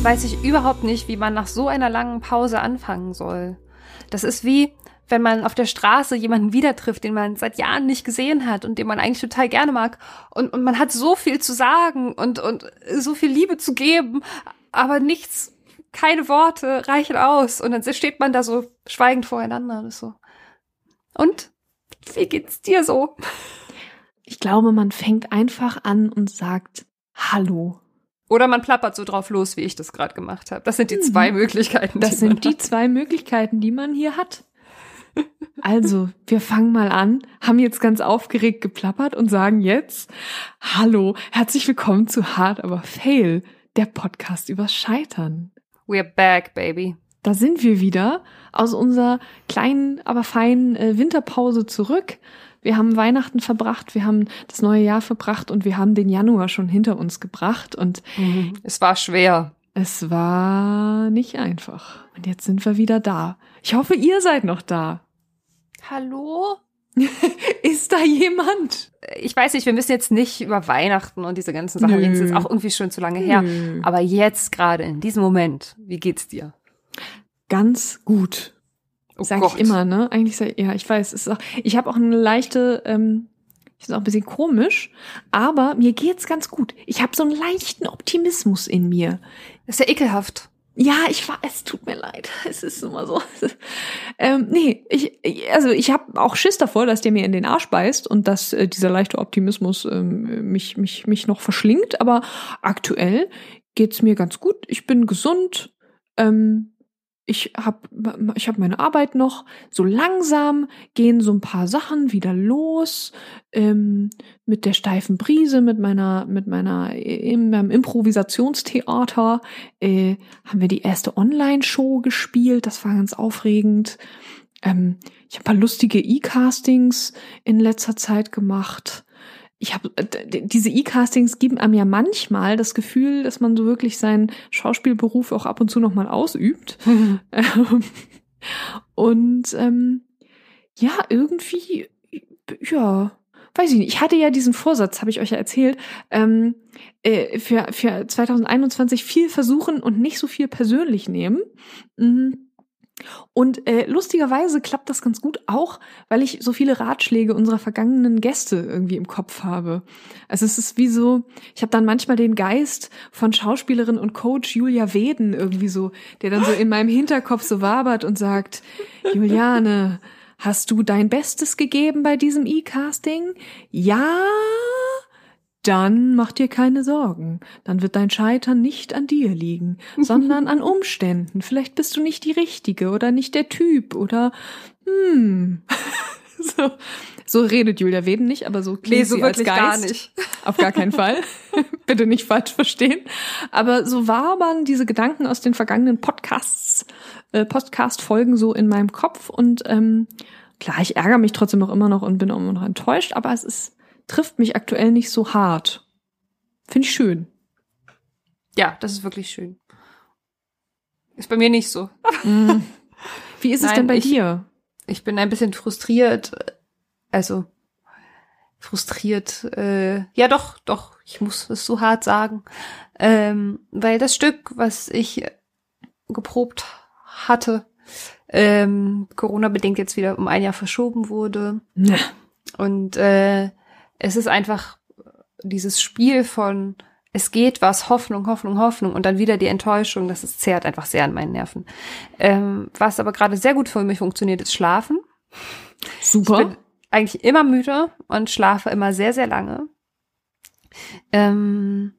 Jetzt weiß ich überhaupt nicht, wie man nach so einer langen Pause anfangen soll. Das ist wie, wenn man auf der Straße jemanden wieder trifft, den man seit Jahren nicht gesehen hat und den man eigentlich total gerne mag. Und, und man hat so viel zu sagen und, und so viel Liebe zu geben, aber nichts, keine Worte reichen aus. Und dann steht man da so schweigend voreinander. Und, ist so. und wie geht's dir so? Ich glaube, man fängt einfach an und sagt Hallo. Oder man plappert so drauf los, wie ich das gerade gemacht habe. Das sind die mhm. zwei Möglichkeiten. Das die sind die hat. zwei Möglichkeiten, die man hier hat. Also, wir fangen mal an, haben jetzt ganz aufgeregt geplappert und sagen jetzt, hallo, herzlich willkommen zu Hard aber Fail, der Podcast übers Scheitern. We're back, baby. Da sind wir wieder aus unserer kleinen, aber feinen äh, Winterpause zurück. Wir haben Weihnachten verbracht, wir haben das neue Jahr verbracht und wir haben den Januar schon hinter uns gebracht und mhm. es war schwer. Es war nicht einfach. Und jetzt sind wir wieder da. Ich hoffe, ihr seid noch da. Hallo? Ist da jemand? Ich weiß nicht, wir müssen jetzt nicht über Weihnachten und diese ganzen Sachen reden. Das ist auch irgendwie schon zu lange her. Aber jetzt gerade in diesem Moment, wie geht's dir? Ganz gut. Oh sag Gott. ich immer, ne? Eigentlich sag, ja, ich weiß, es ist auch, ich habe auch eine leichte, ähm, ich ist auch ein bisschen komisch, aber mir geht's ganz gut. Ich habe so einen leichten Optimismus in mir. Das ist ja ekelhaft. Ja, ich war, es tut mir leid. Es ist immer so. ähm, nee, ich, also ich habe auch Schiss davor, dass der mir in den Arsch beißt und dass äh, dieser leichte Optimismus ähm, mich, mich, mich noch verschlingt. Aber aktuell geht's mir ganz gut. Ich bin gesund. Ähm, ich habe ich hab meine Arbeit noch. So langsam gehen so ein paar Sachen wieder los. Ähm, mit der steifen Brise, mit meiner, mit meiner, in meinem Improvisationstheater äh, haben wir die erste Online-Show gespielt. Das war ganz aufregend. Ähm, ich habe paar lustige E-Castings in letzter Zeit gemacht ich habe äh, diese E-Castings geben einem ja manchmal das Gefühl, dass man so wirklich seinen Schauspielberuf auch ab und zu noch mal ausübt. Mhm. und ähm, ja, irgendwie, ja, weiß ich nicht. Ich hatte ja diesen Vorsatz, habe ich euch ja erzählt, ähm, äh, für, für 2021 viel versuchen und nicht so viel persönlich nehmen. Mhm. Und äh, lustigerweise klappt das ganz gut auch, weil ich so viele Ratschläge unserer vergangenen Gäste irgendwie im Kopf habe. Also es ist wie so, ich habe dann manchmal den Geist von Schauspielerin und Coach Julia Weden irgendwie so, der dann so in meinem Hinterkopf so wabert und sagt, Juliane, hast du dein Bestes gegeben bei diesem E-Casting? Ja? Dann mach dir keine Sorgen. Dann wird dein Scheitern nicht an dir liegen, sondern an Umständen. Vielleicht bist du nicht die Richtige oder nicht der Typ oder hm. so, so redet Julia Weden nicht, aber so klingt nee, so sie als Geist. gar nicht. Auf gar keinen Fall. Bitte nicht falsch verstehen. Aber so wabern diese Gedanken aus den vergangenen Podcasts, äh, Podcast-Folgen so in meinem Kopf und ähm, klar, ich ärgere mich trotzdem noch immer noch und bin auch immer noch enttäuscht, aber es ist trifft mich aktuell nicht so hart. Finde ich schön. Ja, das ist wirklich schön. Ist bei mir nicht so. Mhm. Wie ist Nein, es denn bei ich, dir? Ich bin ein bisschen frustriert. Also frustriert. Äh, ja, doch, doch. Ich muss es so hart sagen, ähm, weil das Stück, was ich geprobt hatte, ähm, Corona bedingt jetzt wieder um ein Jahr verschoben wurde. Ja. Und äh, es ist einfach dieses Spiel von es geht was, Hoffnung, Hoffnung, Hoffnung und dann wieder die Enttäuschung, das ist, zehrt einfach sehr an meinen Nerven. Ähm, was aber gerade sehr gut für mich funktioniert, ist Schlafen. Super. Ich bin eigentlich immer müde und schlafe immer sehr, sehr lange. Ähm,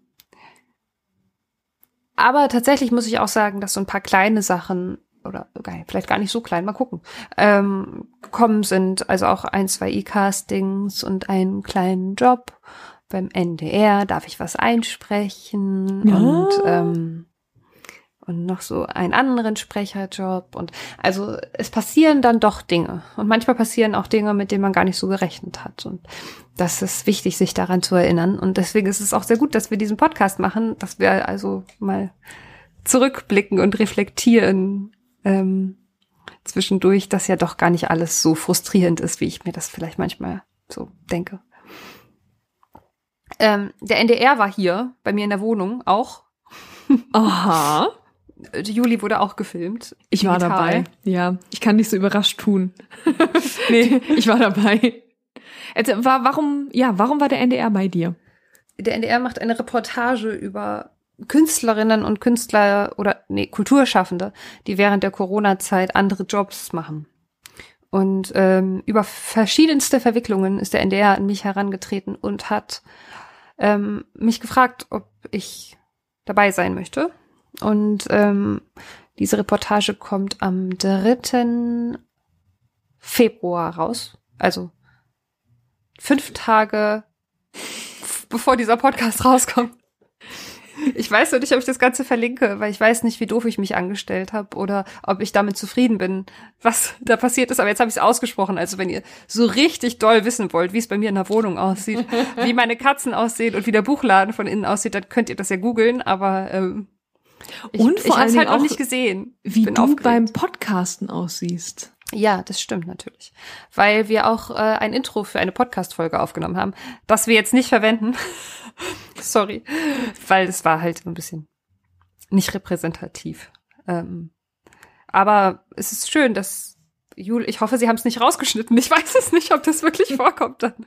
aber tatsächlich muss ich auch sagen, dass so ein paar kleine Sachen oder vielleicht gar nicht so klein, mal gucken, ähm, gekommen sind. Also auch ein, zwei E-Castings und einen kleinen Job beim NDR. Darf ich was einsprechen? Ja. Und, ähm, und noch so einen anderen Sprecherjob. Und also es passieren dann doch Dinge. Und manchmal passieren auch Dinge, mit denen man gar nicht so gerechnet hat. Und das ist wichtig, sich daran zu erinnern. Und deswegen ist es auch sehr gut, dass wir diesen Podcast machen, dass wir also mal zurückblicken und reflektieren, ähm, zwischendurch, dass ja doch gar nicht alles so frustrierend ist, wie ich mir das vielleicht manchmal so denke. Ähm, der NDR war hier bei mir in der Wohnung auch. Aha. Juli wurde auch gefilmt. Ich war dabei. Ja, ich kann nicht so überrascht tun. nee, ich war dabei. Jetzt, war, warum, ja, warum war der NDR bei dir? Der NDR macht eine Reportage über Künstlerinnen und Künstler oder nee, Kulturschaffende, die während der Corona-Zeit andere Jobs machen. Und ähm, über verschiedenste Verwicklungen ist der NDR an mich herangetreten und hat ähm, mich gefragt, ob ich dabei sein möchte. Und ähm, diese Reportage kommt am 3. Februar raus. Also fünf Tage bevor dieser Podcast rauskommt. Ich weiß noch nicht, ob ich das Ganze verlinke, weil ich weiß nicht, wie doof ich mich angestellt habe oder ob ich damit zufrieden bin, was da passiert ist. Aber jetzt habe ich es ausgesprochen. Also wenn ihr so richtig doll wissen wollt, wie es bei mir in der Wohnung aussieht, wie meine Katzen aussehen und wie der Buchladen von innen aussieht, dann könnt ihr das ja googeln. Aber ähm, ich, Und vor ich es halt auch, nicht gesehen. Wie Bin du aufgeregt. beim Podcasten aussiehst. Ja, das stimmt natürlich. Weil wir auch äh, ein Intro für eine Podcast-Folge aufgenommen haben, das wir jetzt nicht verwenden. Sorry. Weil es war halt ein bisschen nicht repräsentativ. Ähm, aber es ist schön, dass Jul, ich hoffe, sie haben es nicht rausgeschnitten. Ich weiß es nicht, ob das wirklich vorkommt dann.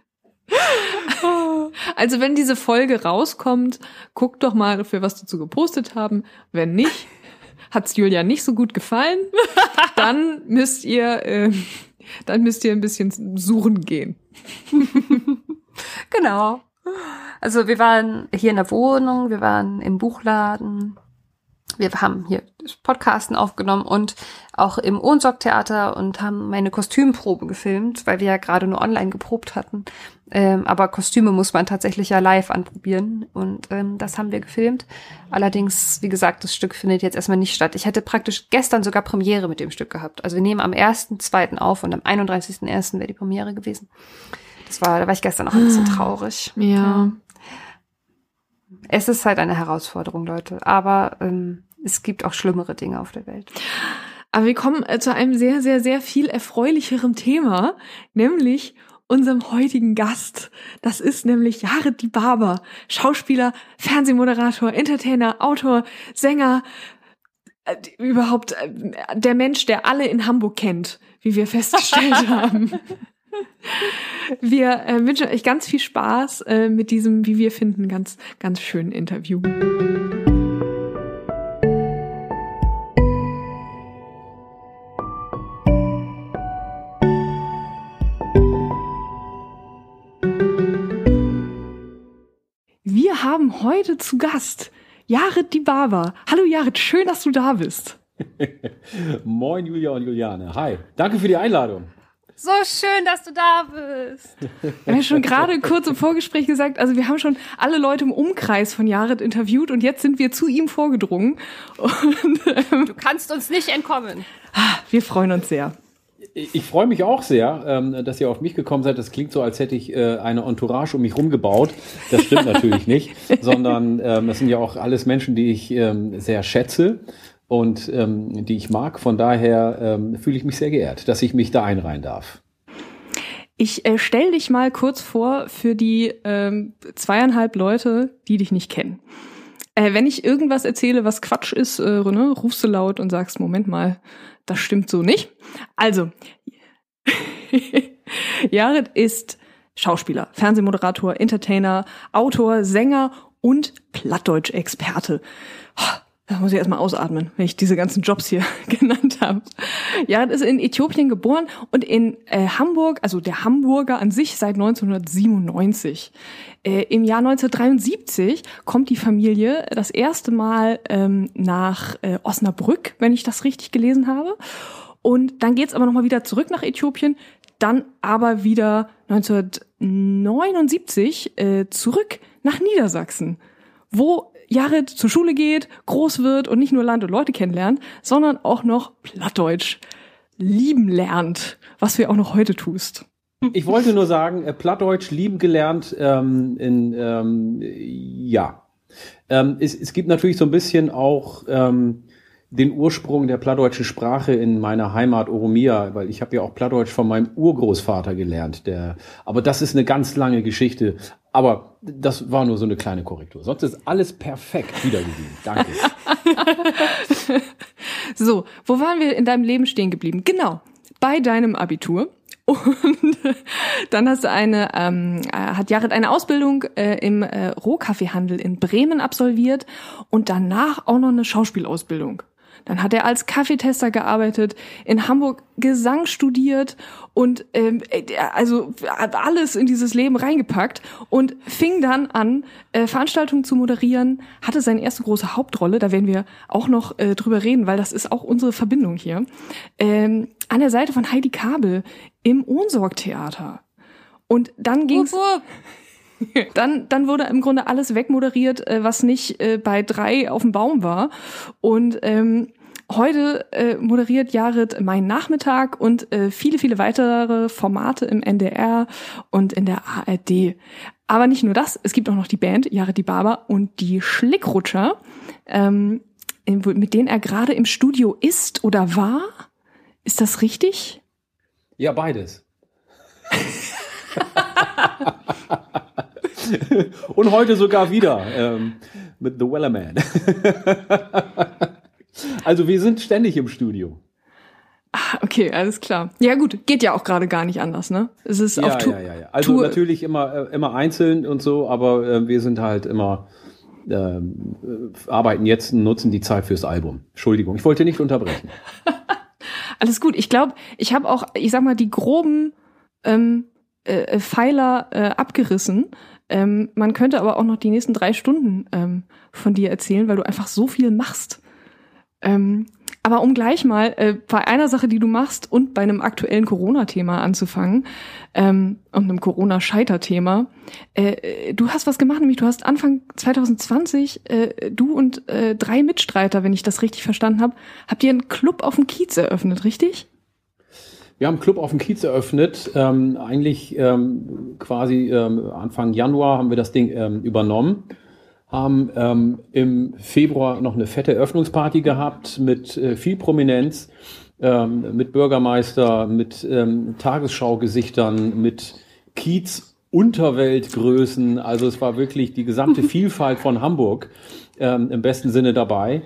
Also wenn diese Folge rauskommt, guckt doch mal, für was dazu gepostet haben. Wenn nicht, hat's Julia nicht so gut gefallen, dann müsst ihr, äh, dann müsst ihr ein bisschen suchen gehen. Genau. Also wir waren hier in der Wohnung, wir waren im Buchladen, wir haben hier Podcasten aufgenommen und auch im Ohnsorg-Theater und haben meine Kostümprobe gefilmt, weil wir ja gerade nur online geprobt hatten. Ähm, aber Kostüme muss man tatsächlich ja live anprobieren und ähm, das haben wir gefilmt. Allerdings, wie gesagt, das Stück findet jetzt erstmal nicht statt. Ich hätte praktisch gestern sogar Premiere mit dem Stück gehabt. Also wir nehmen am 1.2. auf und am 31.1. wäre die Premiere gewesen. Das war, da war ich gestern auch ein bisschen traurig. Ja. Es ist halt eine Herausforderung, Leute. Aber ähm, es gibt auch schlimmere Dinge auf der Welt. Aber wir kommen äh, zu einem sehr, sehr, sehr viel erfreulicheren Thema, nämlich unserem heutigen Gast. Das ist nämlich Jared Di Barber, Schauspieler, Fernsehmoderator, Entertainer, Autor, Sänger, äh, überhaupt äh, der Mensch, der alle in Hamburg kennt, wie wir festgestellt haben. Wir äh, wünschen euch ganz viel Spaß äh, mit diesem, wie wir finden, ganz, ganz schönen Interview. Wir haben heute zu Gast Jared Di Barber. Hallo Jared, schön, dass du da bist. Moin Julia und Juliane. Hi. Danke für die Einladung. So schön, dass du da bist. Wir haben ja schon gerade kurz im Vorgespräch gesagt, also wir haben schon alle Leute im Umkreis von Jared interviewt und jetzt sind wir zu ihm vorgedrungen. Und ähm, Du kannst uns nicht entkommen. wir freuen uns sehr. Ich freue mich auch sehr, ähm, dass ihr auf mich gekommen seid. Das klingt so, als hätte ich äh, eine Entourage um mich rumgebaut. Das stimmt natürlich nicht, sondern ähm, das sind ja auch alles Menschen, die ich ähm, sehr schätze und ähm, die ich mag. Von daher ähm, fühle ich mich sehr geehrt, dass ich mich da einreihen darf. Ich äh, stell dich mal kurz vor für die ähm, zweieinhalb Leute, die dich nicht kennen. Äh, wenn ich irgendwas erzähle, was Quatsch ist, äh, ne, rufst du laut und sagst, Moment mal, das stimmt so nicht. Also, Jared ist Schauspieler, Fernsehmoderator, Entertainer, Autor, Sänger und Plattdeutsch-Experte. Da muss ich erstmal ausatmen, wenn ich diese ganzen Jobs hier genannt habe. Jared ist in Äthiopien geboren und in äh, Hamburg, also der Hamburger an sich seit 1997. Äh, Im Jahr 1973 kommt die Familie das erste Mal ähm, nach äh, Osnabrück, wenn ich das richtig gelesen habe. Und dann geht's aber nochmal wieder zurück nach Äthiopien, dann aber wieder 1979 äh, zurück nach Niedersachsen, wo Jared zur Schule geht, groß wird und nicht nur Land und Leute kennenlernt, sondern auch noch Plattdeutsch lieben lernt, was du ja auch noch heute tust. Ich wollte nur sagen, äh, Plattdeutsch lieben gelernt, ähm, in, ähm, ja. Ähm, es, es gibt natürlich so ein bisschen auch ähm, den Ursprung der plattdeutschen Sprache in meiner Heimat Oromia, weil ich habe ja auch Plattdeutsch von meinem Urgroßvater gelernt. Der, aber das ist eine ganz lange Geschichte. Aber das war nur so eine kleine Korrektur. Sonst ist alles perfekt wiedergegeben. Danke. so, wo waren wir in deinem Leben stehen geblieben? Genau, bei deinem Abitur. Und dann hast du eine, ähm, äh, hat Jared eine Ausbildung äh, im äh, Rohkaffeehandel in Bremen absolviert und danach auch noch eine Schauspielausbildung. Dann hat er als Kaffeetester gearbeitet, in Hamburg Gesang studiert und ähm, äh, also alles in dieses Leben reingepackt und fing dann an, äh, Veranstaltungen zu moderieren, hatte seine erste große Hauptrolle, da werden wir auch noch äh, drüber reden, weil das ist auch unsere Verbindung hier, ähm, an der Seite von Heidi Kabel im Ohnsorg-Theater. Und dann ging's... Wupp, wupp. dann, dann wurde im Grunde alles wegmoderiert, äh, was nicht äh, bei drei auf dem Baum war. Und ähm, heute äh, moderiert Jared Mein Nachmittag und äh, viele, viele weitere Formate im NDR und in der ARD. Aber nicht nur das, es gibt auch noch die Band Jared die Barber und die Schlickrutscher, ähm, mit denen er gerade im Studio ist oder war. Ist das richtig? Ja, beides. Und heute sogar wieder ähm, mit The Wellerman. also wir sind ständig im Studio. Ah, okay, alles klar. Ja gut, geht ja auch gerade gar nicht anders, ne? Es ist ja, auf Tour. Ja, ja, ja. Also Tour natürlich immer, äh, immer einzeln und so, aber äh, wir sind halt immer ähm, äh, arbeiten jetzt und nutzen die Zeit fürs Album. Entschuldigung, ich wollte nicht unterbrechen. alles gut. Ich glaube, ich habe auch, ich sag mal, die groben ähm, äh, Pfeiler äh, abgerissen. Ähm, man könnte aber auch noch die nächsten drei Stunden ähm, von dir erzählen, weil du einfach so viel machst. Ähm, aber um gleich mal äh, bei einer Sache, die du machst und bei einem aktuellen Corona-Thema anzufangen ähm, und einem Corona-Scheiter-Thema, äh, du hast was gemacht, nämlich du hast Anfang 2020 äh, du und äh, drei Mitstreiter, wenn ich das richtig verstanden habe, habt ihr einen Club auf dem Kiez eröffnet, richtig? Wir haben einen Club auf dem Kiez eröffnet. Ähm, eigentlich ähm, quasi ähm, Anfang Januar haben wir das Ding ähm, übernommen. Haben ähm, im Februar noch eine fette Eröffnungsparty gehabt mit äh, viel Prominenz, ähm, mit Bürgermeister, mit Tagesschaugesichtern, mit Kiez Unterweltgrößen. Also es war wirklich die gesamte Vielfalt von Hamburg ähm, im besten Sinne dabei.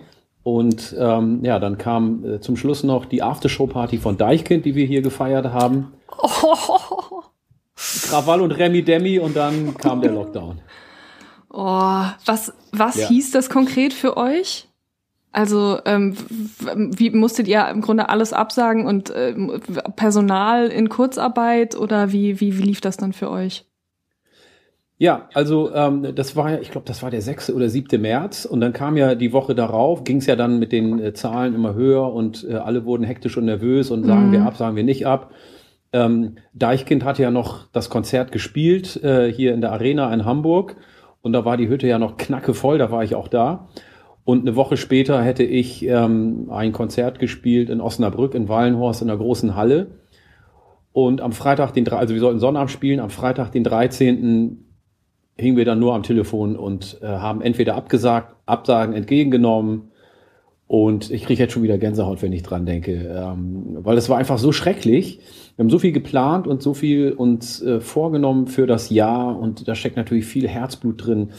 Und ähm, ja, dann kam äh, zum Schluss noch die Aftershow-Party von Deichkind, die wir hier gefeiert haben. Oh. Krawall und Remi Demi und dann kam der Lockdown. Oh, was, was ja. hieß das konkret für euch? Also ähm, wie musstet ihr im Grunde alles absagen und äh, Personal in Kurzarbeit oder wie, wie, wie lief das dann für euch? Ja, also ähm, das war ja, ich glaube, das war der 6. oder 7. März und dann kam ja die Woche darauf, ging es ja dann mit den äh, Zahlen immer höher und äh, alle wurden hektisch und nervös und sagen mhm. wir ab, sagen wir nicht ab. Ähm, Deichkind hatte ja noch das Konzert gespielt äh, hier in der Arena in Hamburg und da war die Hütte ja noch knacke voll, da war ich auch da. Und eine Woche später hätte ich ähm, ein Konzert gespielt in Osnabrück, in Wallenhorst, in der großen Halle. Und am Freitag, den, also wir sollten Sonnabend spielen, am Freitag, den 13 hingen wir dann nur am Telefon und äh, haben entweder abgesagt, Absagen entgegengenommen. Und ich kriege jetzt schon wieder Gänsehaut, wenn ich dran denke, ähm, weil es war einfach so schrecklich. Wir haben so viel geplant und so viel uns äh, vorgenommen für das Jahr. Und da steckt natürlich viel Herzblut drin.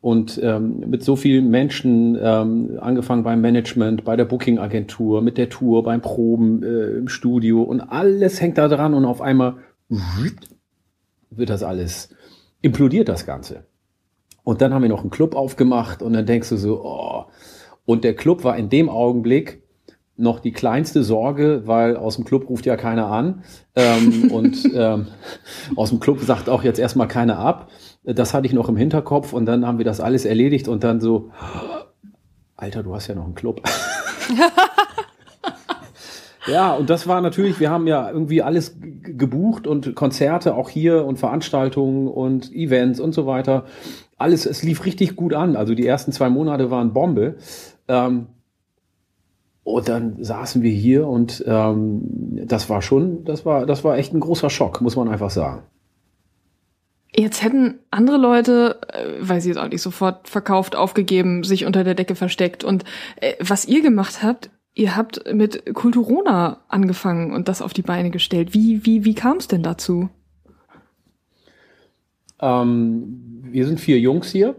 Und ähm, mit so vielen Menschen, ähm, angefangen beim Management, bei der Booking-Agentur, mit der Tour, beim Proben, äh, im Studio. Und alles hängt da dran. Und auf einmal wird das alles implodiert das Ganze. Und dann haben wir noch einen Club aufgemacht und dann denkst du so, oh. Und der Club war in dem Augenblick noch die kleinste Sorge, weil aus dem Club ruft ja keiner an ähm, und ähm, aus dem Club sagt auch jetzt erstmal keiner ab. Das hatte ich noch im Hinterkopf und dann haben wir das alles erledigt und dann so, Alter, du hast ja noch einen Club. Ja, und das war natürlich, wir haben ja irgendwie alles gebucht und Konzerte auch hier und Veranstaltungen und Events und so weiter. Alles, es lief richtig gut an. Also die ersten zwei Monate waren Bombe. Ähm, und dann saßen wir hier und ähm, das war schon, das war, das war echt ein großer Schock, muss man einfach sagen. Jetzt hätten andere Leute, weiß ich jetzt auch nicht, sofort verkauft, aufgegeben, sich unter der Decke versteckt. Und äh, was ihr gemacht habt, ihr habt mit Kulturona angefangen und das auf die Beine gestellt. Wie, wie, wie kam es denn dazu? Ähm, wir sind vier Jungs hier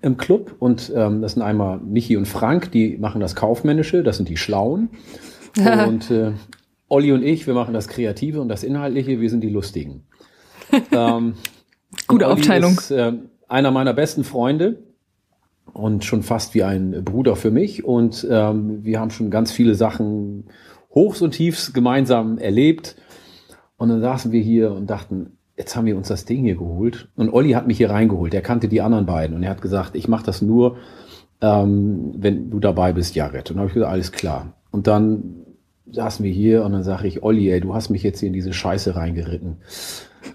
im Club und ähm, das sind einmal Michi und Frank, die machen das Kaufmännische, das sind die Schlauen. und äh, Olli und ich, wir machen das Kreative und das Inhaltliche, wir sind die Lustigen. ähm, Gute Aufteilung. Ist, äh, einer meiner besten Freunde und schon fast wie ein Bruder für mich. Und ähm, wir haben schon ganz viele Sachen Hochs und Tiefs gemeinsam erlebt. Und dann saßen wir hier und dachten, jetzt haben wir uns das Ding hier geholt. Und Olli hat mich hier reingeholt. Er kannte die anderen beiden und er hat gesagt, ich mache das nur, ähm, wenn du dabei bist, Jared. Und dann habe ich gesagt, alles klar. Und dann saßen wir hier und dann sage ich, Olli, ey, du hast mich jetzt hier in diese Scheiße reingeritten.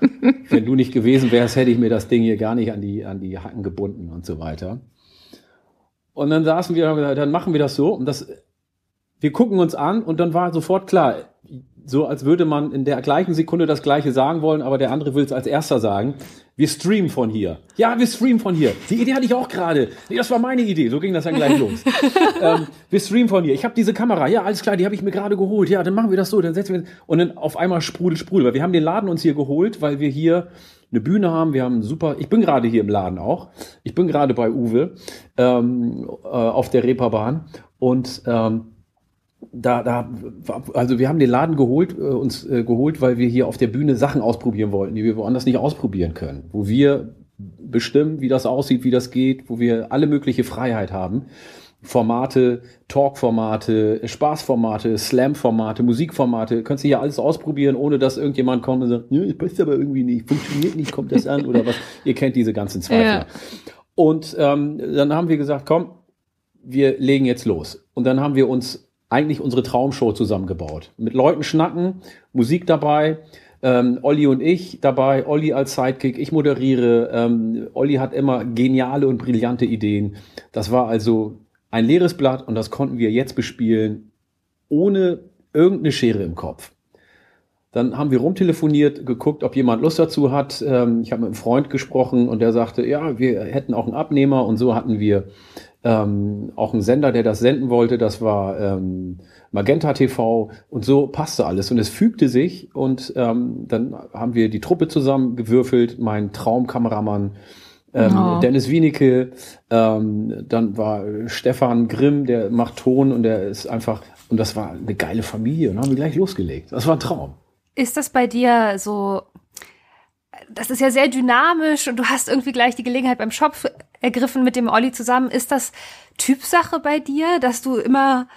wenn du nicht gewesen wärst, hätte ich mir das Ding hier gar nicht an die, an die Hacken gebunden und so weiter. Und dann saßen wir und haben gesagt, dann machen wir das so. Und das, wir gucken uns an und dann war sofort klar, so als würde man in der gleichen Sekunde das Gleiche sagen wollen, aber der andere will es als erster sagen. Wir streamen von hier. Ja, wir streamen von hier. Die Idee hatte ich auch gerade. Nee, das war meine Idee. So ging das dann gleich los. ähm, wir streamen von hier. Ich habe diese Kamera. Ja, alles klar, die habe ich mir gerade geholt. Ja, dann machen wir das so. Dann setzen wir und dann auf einmal sprudel, sprudel. Weil wir haben den Laden uns hier geholt, weil wir hier eine Bühne haben. Wir haben super. Ich bin gerade hier im Laden auch. Ich bin gerade bei Uwe ähm, äh, auf der Reeperbahn und ähm, da, da, also wir haben den Laden geholt, äh, uns äh, geholt, weil wir hier auf der Bühne Sachen ausprobieren wollten, die wir woanders nicht ausprobieren können, wo wir bestimmen, wie das aussieht, wie das geht, wo wir alle mögliche Freiheit haben. Formate, Talk-Formate, Spaßformate, Slam-Formate, Musikformate, könntest du hier alles ausprobieren, ohne dass irgendjemand kommt und sagt, nö, das passt aber irgendwie nicht, funktioniert nicht, kommt das an oder was. Ihr kennt diese ganzen Zweifel. Ja. Und ähm, dann haben wir gesagt, komm, wir legen jetzt los. Und dann haben wir uns eigentlich unsere Traumshow zusammengebaut. Mit Leuten schnacken, Musik dabei, ähm, Olli und ich dabei, Olli als Sidekick, ich moderiere. Ähm, Olli hat immer geniale und brillante Ideen. Das war also ein leeres Blatt und das konnten wir jetzt bespielen, ohne irgendeine Schere im Kopf. Dann haben wir rumtelefoniert, geguckt, ob jemand Lust dazu hat. Ähm, ich habe mit einem Freund gesprochen und der sagte, ja, wir hätten auch einen Abnehmer und so hatten wir ähm, auch ein Sender, der das senden wollte, das war ähm, Magenta TV und so passte alles. Und es fügte sich. Und ähm, dann haben wir die Truppe zusammengewürfelt, mein Traumkameramann ähm, oh. Dennis Wienicke, ähm, dann war Stefan Grimm, der macht Ton. Und der ist einfach, und das war eine geile Familie. Und haben wir gleich losgelegt. Das war ein Traum. Ist das bei dir so das ist ja sehr dynamisch. Und du hast irgendwie gleich die Gelegenheit beim Shop ergriffen mit dem Olli zusammen. Ist das Typsache bei dir, dass du immer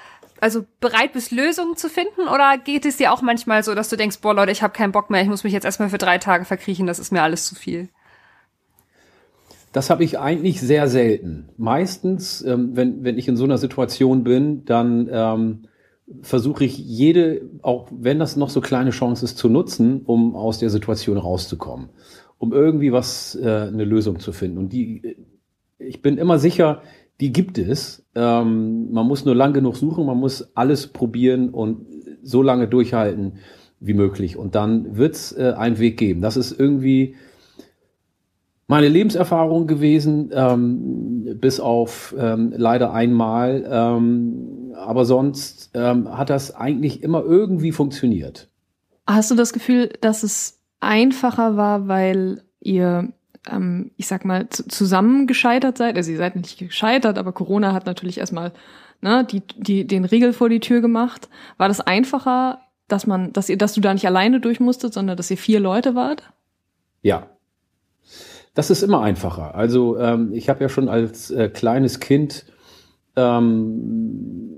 also bereit bist, Lösungen zu finden? Oder geht es dir auch manchmal so, dass du denkst, boah Leute, ich habe keinen Bock mehr, ich muss mich jetzt erstmal für drei Tage verkriechen, das ist mir alles zu viel? Das habe ich eigentlich sehr selten. Meistens, ähm, wenn, wenn ich in so einer Situation bin, dann ähm, versuche ich jede, auch wenn das noch so kleine Chance ist, zu nutzen, um aus der Situation rauszukommen, um irgendwie was, äh, eine Lösung zu finden. Und die, ich bin immer sicher, die gibt es. Ähm, man muss nur lang genug suchen, man muss alles probieren und so lange durchhalten wie möglich. Und dann wird's äh, einen Weg geben. Das ist irgendwie meine Lebenserfahrung gewesen, ähm, bis auf ähm, leider einmal. Ähm, aber sonst ähm, hat das eigentlich immer irgendwie funktioniert. Hast du das Gefühl, dass es einfacher war, weil ihr, ähm, ich sag mal, zusammen gescheitert seid? Also ihr seid nicht gescheitert, aber Corona hat natürlich erstmal ne, die, die, den Riegel vor die Tür gemacht. War das einfacher, dass man, dass ihr, dass du da nicht alleine durch musstet, sondern dass ihr vier Leute wart? Ja, das ist immer einfacher. Also ähm, ich habe ja schon als äh, kleines Kind ähm,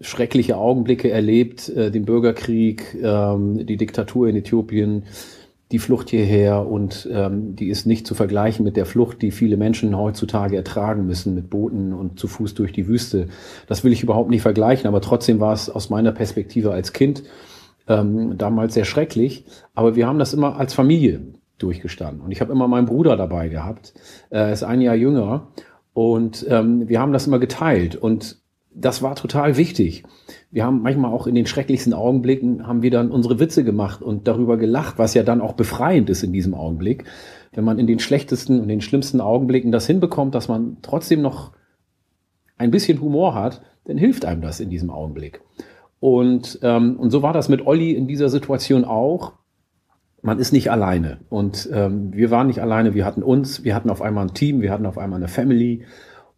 schreckliche Augenblicke erlebt, äh, den Bürgerkrieg, ähm, die Diktatur in Äthiopien, die Flucht hierher und ähm, die ist nicht zu vergleichen mit der Flucht, die viele Menschen heutzutage ertragen müssen mit Booten und zu Fuß durch die Wüste. Das will ich überhaupt nicht vergleichen, aber trotzdem war es aus meiner Perspektive als Kind ähm, damals sehr schrecklich. Aber wir haben das immer als Familie durchgestanden. Und ich habe immer meinen Bruder dabei gehabt. Er ist ein Jahr jünger. Und ähm, wir haben das immer geteilt. Und das war total wichtig. Wir haben manchmal auch in den schrecklichsten Augenblicken haben wir dann unsere Witze gemacht und darüber gelacht, was ja dann auch befreiend ist in diesem Augenblick. Wenn man in den schlechtesten und den schlimmsten Augenblicken das hinbekommt, dass man trotzdem noch ein bisschen Humor hat, dann hilft einem das in diesem Augenblick. Und, ähm, und so war das mit Olli in dieser Situation auch. Man ist nicht alleine. Und ähm, wir waren nicht alleine, wir hatten uns, wir hatten auf einmal ein Team, wir hatten auf einmal eine Family.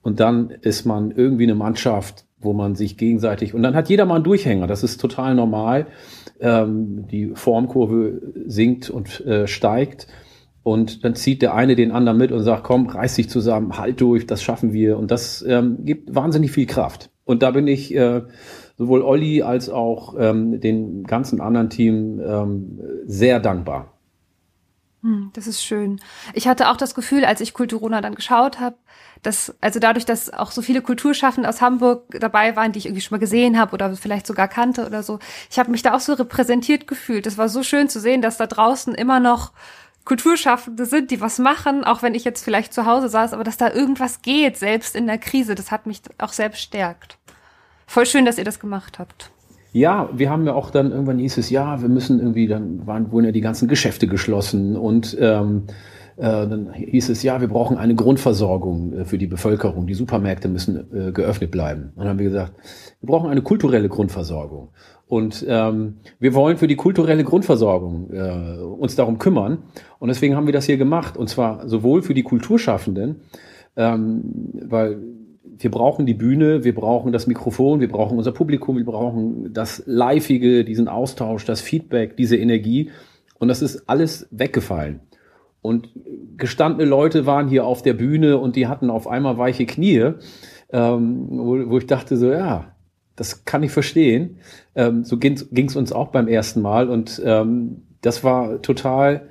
Und dann ist man irgendwie eine Mannschaft, wo man sich gegenseitig, und dann hat jeder mal einen Durchhänger, das ist total normal. Ähm, die Formkurve sinkt und äh, steigt. Und dann zieht der eine den anderen mit und sagt, komm, reiß dich zusammen, halt durch, das schaffen wir. Und das ähm, gibt wahnsinnig viel Kraft. Und da bin ich äh, sowohl Olli als auch ähm, den ganzen anderen Team ähm, sehr dankbar. Hm, das ist schön. Ich hatte auch das Gefühl, als ich Kulturona dann geschaut habe, dass, also dadurch, dass auch so viele Kulturschaffende aus Hamburg dabei waren, die ich irgendwie schon mal gesehen habe oder vielleicht sogar kannte oder so, ich habe mich da auch so repräsentiert gefühlt. Das war so schön zu sehen, dass da draußen immer noch Kulturschaffende sind, die was machen, auch wenn ich jetzt vielleicht zu Hause saß, aber dass da irgendwas geht, selbst in der Krise, das hat mich auch selbst stärkt. Voll schön, dass ihr das gemacht habt. Ja, wir haben ja auch dann irgendwann hieß es, ja, wir müssen irgendwie, dann waren, wurden ja die ganzen Geschäfte geschlossen und ähm, äh, dann hieß es, ja, wir brauchen eine Grundversorgung äh, für die Bevölkerung. Die Supermärkte müssen äh, geöffnet bleiben. Und dann haben wir gesagt, wir brauchen eine kulturelle Grundversorgung. Und ähm, wir wollen für die kulturelle Grundversorgung äh, uns darum kümmern. Und deswegen haben wir das hier gemacht. Und zwar sowohl für die Kulturschaffenden, ähm, weil wir brauchen die Bühne, wir brauchen das Mikrofon, wir brauchen unser Publikum, wir brauchen das Liveige, diesen Austausch, das Feedback, diese Energie. Und das ist alles weggefallen. Und gestandene Leute waren hier auf der Bühne und die hatten auf einmal weiche Knie, ähm, wo, wo ich dachte so, ja, das kann ich verstehen. Ähm, so ging es uns auch beim ersten Mal und ähm, das war total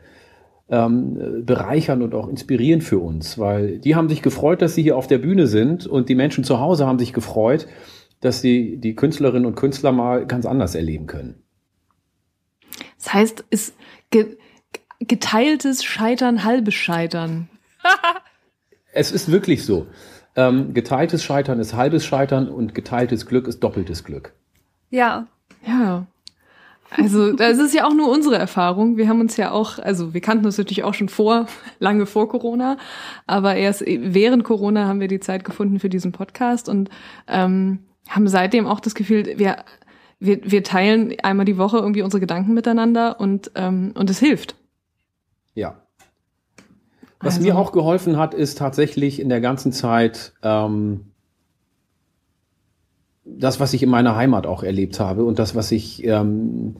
ähm, bereichernd und auch inspirierend für uns, weil die haben sich gefreut, dass sie hier auf der Bühne sind und die Menschen zu Hause haben sich gefreut, dass sie die Künstlerinnen und Künstler mal ganz anders erleben können. Das heißt, ist ge geteiltes Scheitern, halbes Scheitern. es ist wirklich so. Ähm, geteiltes Scheitern ist halbes Scheitern und geteiltes Glück ist doppeltes Glück. Ja. Ja. Also, das ist ja auch nur unsere Erfahrung. Wir haben uns ja auch, also wir kannten uns natürlich auch schon vor, lange vor Corona, aber erst während Corona haben wir die Zeit gefunden für diesen Podcast und ähm, haben seitdem auch das Gefühl, wir, wir, wir teilen einmal die Woche irgendwie unsere Gedanken miteinander und, ähm, und es hilft. Ja. Was also. mir auch geholfen hat, ist tatsächlich in der ganzen Zeit ähm, das, was ich in meiner Heimat auch erlebt habe und das, was ich ähm,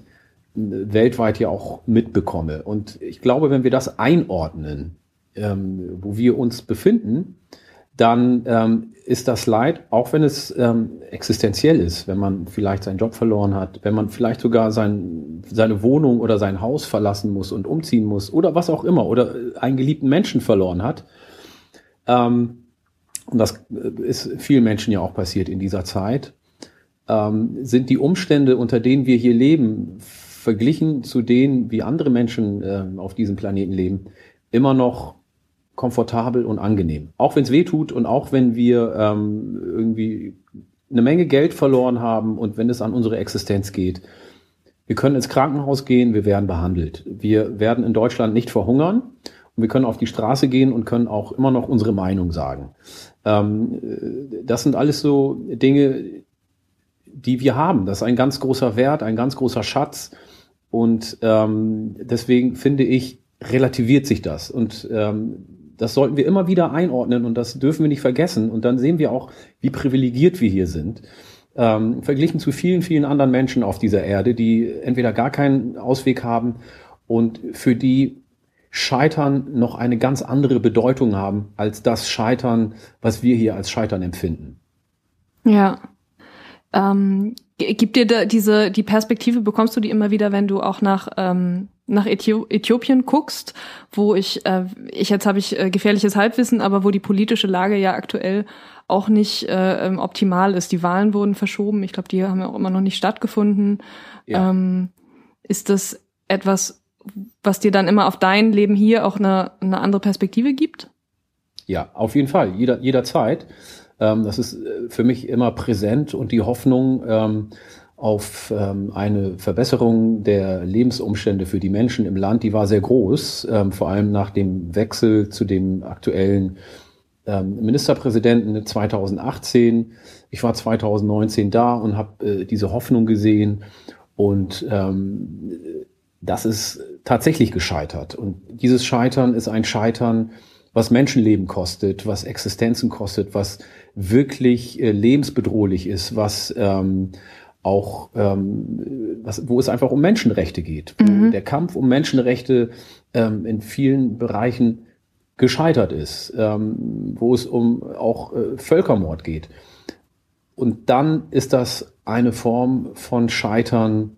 weltweit ja auch mitbekomme. Und ich glaube, wenn wir das einordnen, ähm, wo wir uns befinden, dann ähm, ist das Leid, auch wenn es ähm, existenziell ist, wenn man vielleicht seinen Job verloren hat, wenn man vielleicht sogar sein, seine Wohnung oder sein Haus verlassen muss und umziehen muss oder was auch immer oder einen geliebten Menschen verloren hat. Ähm, und das äh, ist vielen Menschen ja auch passiert in dieser Zeit, ähm, sind die Umstände, unter denen wir hier leben, verglichen zu denen, wie andere Menschen äh, auf diesem Planeten leben, immer noch komfortabel und angenehm. Auch wenn es weh tut und auch wenn wir ähm, irgendwie eine Menge Geld verloren haben und wenn es an unsere Existenz geht. Wir können ins Krankenhaus gehen, wir werden behandelt. Wir werden in Deutschland nicht verhungern und wir können auf die Straße gehen und können auch immer noch unsere Meinung sagen. Ähm, das sind alles so Dinge, die wir haben. Das ist ein ganz großer Wert, ein ganz großer Schatz. Und ähm, deswegen finde ich, relativiert sich das. Und ähm, das sollten wir immer wieder einordnen und das dürfen wir nicht vergessen. Und dann sehen wir auch, wie privilegiert wir hier sind. Ähm, verglichen zu vielen, vielen anderen Menschen auf dieser Erde, die entweder gar keinen Ausweg haben und für die Scheitern noch eine ganz andere Bedeutung haben als das Scheitern, was wir hier als Scheitern empfinden. Ja. Ähm, gibt dir da diese, die Perspektive, bekommst du die immer wieder, wenn du auch nach, ähm, nach Äthiopien guckst, wo ich, äh, ich jetzt habe ich äh, gefährliches Halbwissen, aber wo die politische Lage ja aktuell auch nicht äh, ähm, optimal ist. Die Wahlen wurden verschoben. Ich glaube, die haben ja auch immer noch nicht stattgefunden. Ja. Ähm, ist das etwas, was dir dann immer auf dein Leben hier auch eine, eine andere Perspektive gibt? Ja, auf jeden Fall, jeder, jederzeit. Ähm, das ist äh, für mich immer präsent und die Hoffnung ähm, auf ähm, eine Verbesserung der Lebensumstände für die Menschen im Land, die war sehr groß, ähm, vor allem nach dem Wechsel zu dem aktuellen ähm, Ministerpräsidenten 2018. Ich war 2019 da und habe äh, diese Hoffnung gesehen und ähm, das ist tatsächlich gescheitert. Und dieses Scheitern ist ein Scheitern, was Menschenleben kostet, was Existenzen kostet, was wirklich äh, lebensbedrohlich ist, was ähm, auch, ähm, was, wo es einfach um Menschenrechte geht, wo mhm. der Kampf um Menschenrechte ähm, in vielen Bereichen gescheitert ist, ähm, wo es um auch äh, Völkermord geht. Und dann ist das eine Form von Scheitern,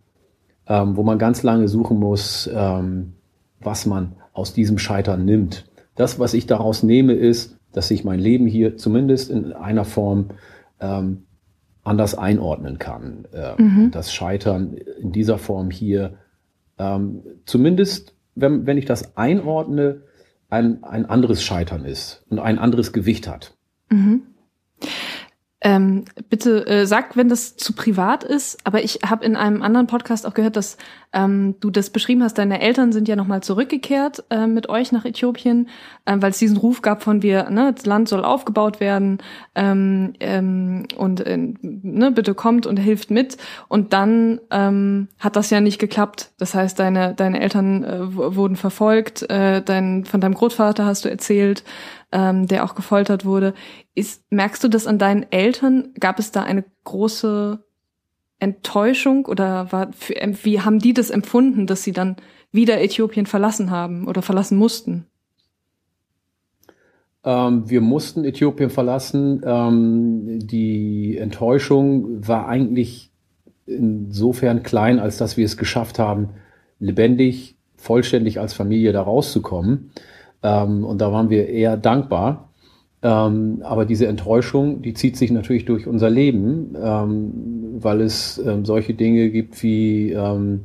ähm, wo man ganz lange suchen muss, ähm, was man aus diesem Scheitern nimmt. Das, was ich daraus nehme, ist, dass ich mein Leben hier zumindest in einer Form ähm, anders einordnen kann. Äh, mhm. Das Scheitern in dieser Form hier ähm, zumindest, wenn, wenn ich das einordne, ein, ein anderes Scheitern ist und ein anderes Gewicht hat. Mhm. Ähm, bitte äh, sag, wenn das zu privat ist, aber ich habe in einem anderen Podcast auch gehört, dass ähm, du das beschrieben hast, deine Eltern sind ja nochmal zurückgekehrt äh, mit euch nach Äthiopien, äh, weil es diesen Ruf gab von wir, ne, das Land soll aufgebaut werden ähm, ähm, und äh, ne, bitte kommt und hilft mit. Und dann ähm, hat das ja nicht geklappt. Das heißt, deine, deine Eltern äh, wurden verfolgt, äh, dein, von deinem Großvater hast du erzählt, ähm, der auch gefoltert wurde. Ist, merkst du das an deinen Eltern? Gab es da eine große Enttäuschung oder war, wie haben die das empfunden, dass sie dann wieder Äthiopien verlassen haben oder verlassen mussten? Ähm, wir mussten Äthiopien verlassen. Ähm, die Enttäuschung war eigentlich insofern klein, als dass wir es geschafft haben, lebendig, vollständig als Familie da rauszukommen. Ähm, und da waren wir eher dankbar. Ähm, aber diese Enttäuschung, die zieht sich natürlich durch unser Leben, ähm, weil es ähm, solche Dinge gibt wie ähm,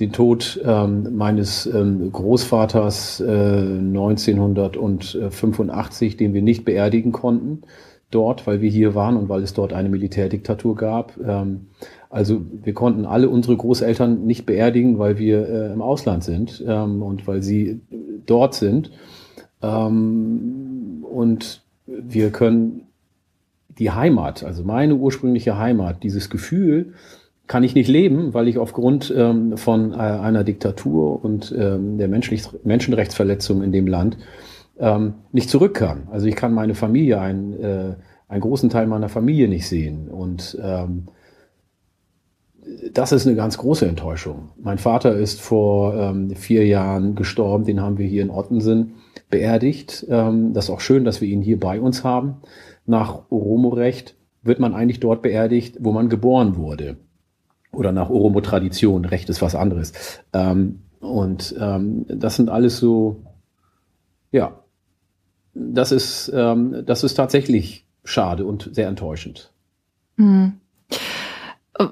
den Tod ähm, meines Großvaters äh, 1985, den wir nicht beerdigen konnten dort, weil wir hier waren und weil es dort eine Militärdiktatur gab. Also wir konnten alle unsere Großeltern nicht beerdigen, weil wir äh, im Ausland sind ähm, und weil sie dort sind. Ähm, und wir können die Heimat, also meine ursprüngliche Heimat, dieses Gefühl kann ich nicht leben, weil ich aufgrund ähm, von äh, einer Diktatur und ähm, der Menschlich Menschenrechtsverletzung in dem Land ähm, nicht zurück kann. Also ich kann meine Familie, ein, äh, einen großen Teil meiner Familie nicht sehen. Und ähm, das ist eine ganz große Enttäuschung. Mein Vater ist vor ähm, vier Jahren gestorben, den haben wir hier in Ottensen beerdigt. Ähm, das ist auch schön, dass wir ihn hier bei uns haben. Nach Oromo-Recht wird man eigentlich dort beerdigt, wo man geboren wurde. Oder nach Oromo-Tradition, Recht ist was anderes. Ähm, und ähm, das sind alles so, ja, das ist, ähm, das ist tatsächlich schade und sehr enttäuschend. Mhm.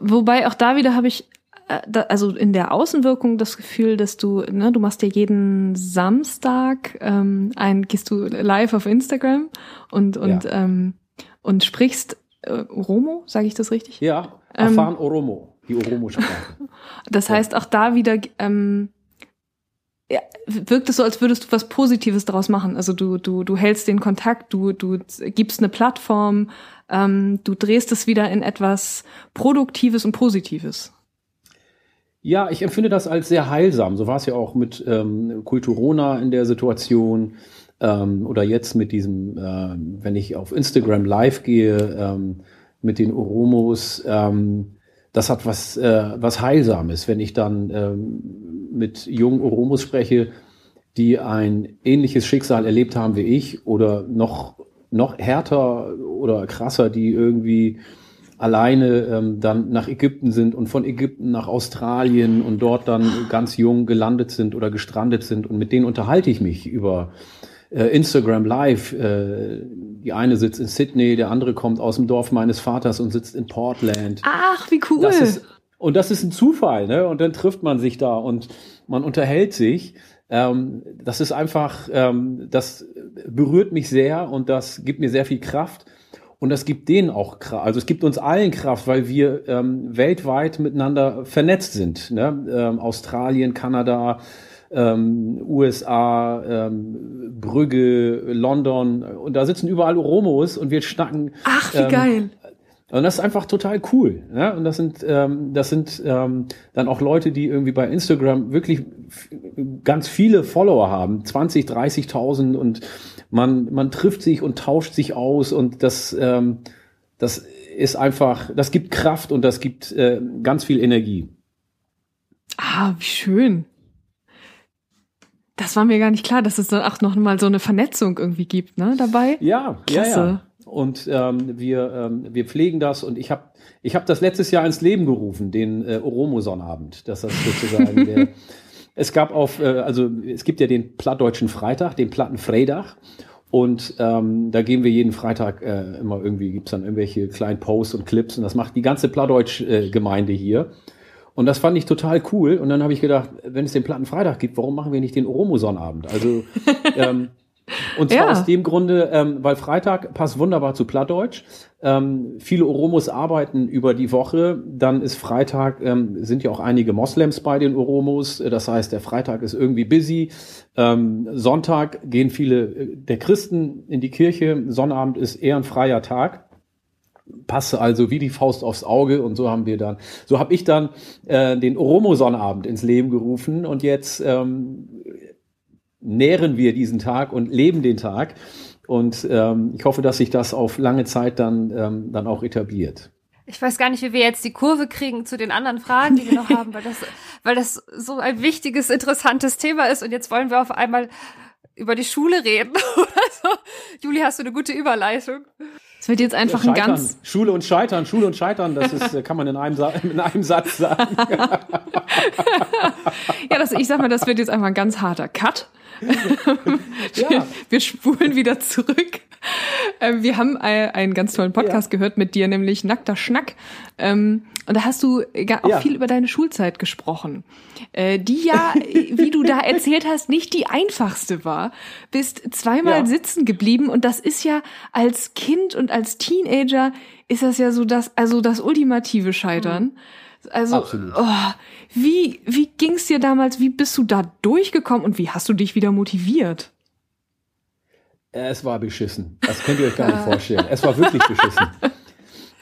Wobei auch da wieder habe ich äh, also in der Außenwirkung das Gefühl, dass du, ne, du machst ja jeden Samstag ähm, ein, gehst du live auf Instagram und und ja. ähm, und sprichst äh, Oromo, sage ich das richtig? Ja, erfahren ähm, Oromo, die Oromo-Sprache. das heißt auch da wieder ähm, ja, wirkt es so, als würdest du was Positives daraus machen. Also du, du, du hältst den Kontakt, du, du gibst eine Plattform, ähm, du drehst es wieder in etwas Produktives und Positives. Ja, ich empfinde das als sehr heilsam. So war es ja auch mit ähm, Kulturona in der Situation ähm, oder jetzt mit diesem, äh, wenn ich auf Instagram live gehe, ähm, mit den Oromos. Ähm, das hat was, äh, was Heilsames, wenn ich dann ähm, mit jungen Oromos spreche, die ein ähnliches Schicksal erlebt haben wie ich oder noch, noch härter oder krasser, die irgendwie alleine ähm, dann nach Ägypten sind und von Ägypten nach Australien und dort dann ganz jung gelandet sind oder gestrandet sind. Und mit denen unterhalte ich mich über äh, Instagram Live. Äh, die eine sitzt in Sydney, der andere kommt aus dem Dorf meines Vaters und sitzt in Portland. Ach, wie cool. Das ist, und das ist ein Zufall, ne? Und dann trifft man sich da und man unterhält sich. Ähm, das ist einfach, ähm, das berührt mich sehr und das gibt mir sehr viel Kraft. Und das gibt denen auch Kraft. Also es gibt uns allen Kraft, weil wir ähm, weltweit miteinander vernetzt sind. Ne? Ähm, Australien, Kanada, ähm, USA, ähm, Brügge, London und da sitzen überall Oromos und wir schnacken. Ach, wie ähm, geil. Und das ist einfach total cool. Ja? Und das sind, ähm, das sind ähm, dann auch Leute, die irgendwie bei Instagram wirklich ganz viele Follower haben, 20, 30.000 und man, man trifft sich und tauscht sich aus und das, ähm, das ist einfach, das gibt Kraft und das gibt äh, ganz viel Energie. Ah, wie schön. Das war mir gar nicht klar, dass es dann auch noch mal so eine Vernetzung irgendwie gibt, ne, dabei. Ja, Klasse. ja, ja. Und ähm, wir, ähm, wir pflegen das und ich habe ich hab das letztes Jahr ins Leben gerufen, den äh, Oromo-Sonnabend. Das ist sozusagen der. Es gab auf, äh, also es gibt ja den plattdeutschen Freitag, den Plattenfreitag. Und ähm, da gehen wir jeden Freitag äh, immer irgendwie, gibt's dann irgendwelche kleinen Posts und Clips und das macht die ganze Plattdeutsch-Gemeinde hier. Und das fand ich total cool. Und dann habe ich gedacht, wenn es den Plattenfreitag gibt, warum machen wir nicht den Oromo-Sonnabend? Also ähm, und zwar Ja. aus dem Grunde, ähm, weil Freitag passt wunderbar zu Plattdeutsch. Ähm, viele Oromos arbeiten über die Woche. Dann ist Freitag, ähm, sind ja auch einige Moslems bei den Oromos. Äh, Das heißt, der Freitag ist irgendwie busy. Ähm, Sonntag gehen viele äh, der Christen in die Kirche. Sonnabend ist eher ein freier Tag passe also wie die Faust aufs Auge und so haben wir dann, so habe ich dann äh, den Oromo-Sonnabend ins Leben gerufen und jetzt ähm, nähren wir diesen Tag und leben den Tag und ähm, ich hoffe, dass sich das auf lange Zeit dann, ähm, dann auch etabliert. Ich weiß gar nicht, wie wir jetzt die Kurve kriegen zu den anderen Fragen, die wir noch haben, weil das, weil das so ein wichtiges, interessantes Thema ist. Und jetzt wollen wir auf einmal über die Schule reden. Juli, hast du eine gute Überleitung? Es wird jetzt einfach ein ganz, Schule und Scheitern, Schule und Scheitern, das ist, kann man in einem, Sa in einem Satz sagen. ja, das, ich sag mal, das wird jetzt einfach ein ganz harter Cut. Ja. Wir spulen wieder zurück. Ähm, wir haben einen ganz tollen Podcast gehört mit dir, nämlich Nackter Schnack. Ähm, und da hast du ga- auch Ja. viel über deine Schulzeit gesprochen, äh, die ja, wie du da erzählt hast, nicht die einfachste war. Bist zweimal Ja. sitzen geblieben und das ist ja als Kind und als Teenager ist das ja so das, also das ultimative Scheitern. Also, Absolut. oh, wie, wie ging's dir damals? Wie bist du da durchgekommen und wie hast du dich wieder motiviert? Es war beschissen. Das könnt ihr euch gar nicht vorstellen. Es war wirklich beschissen.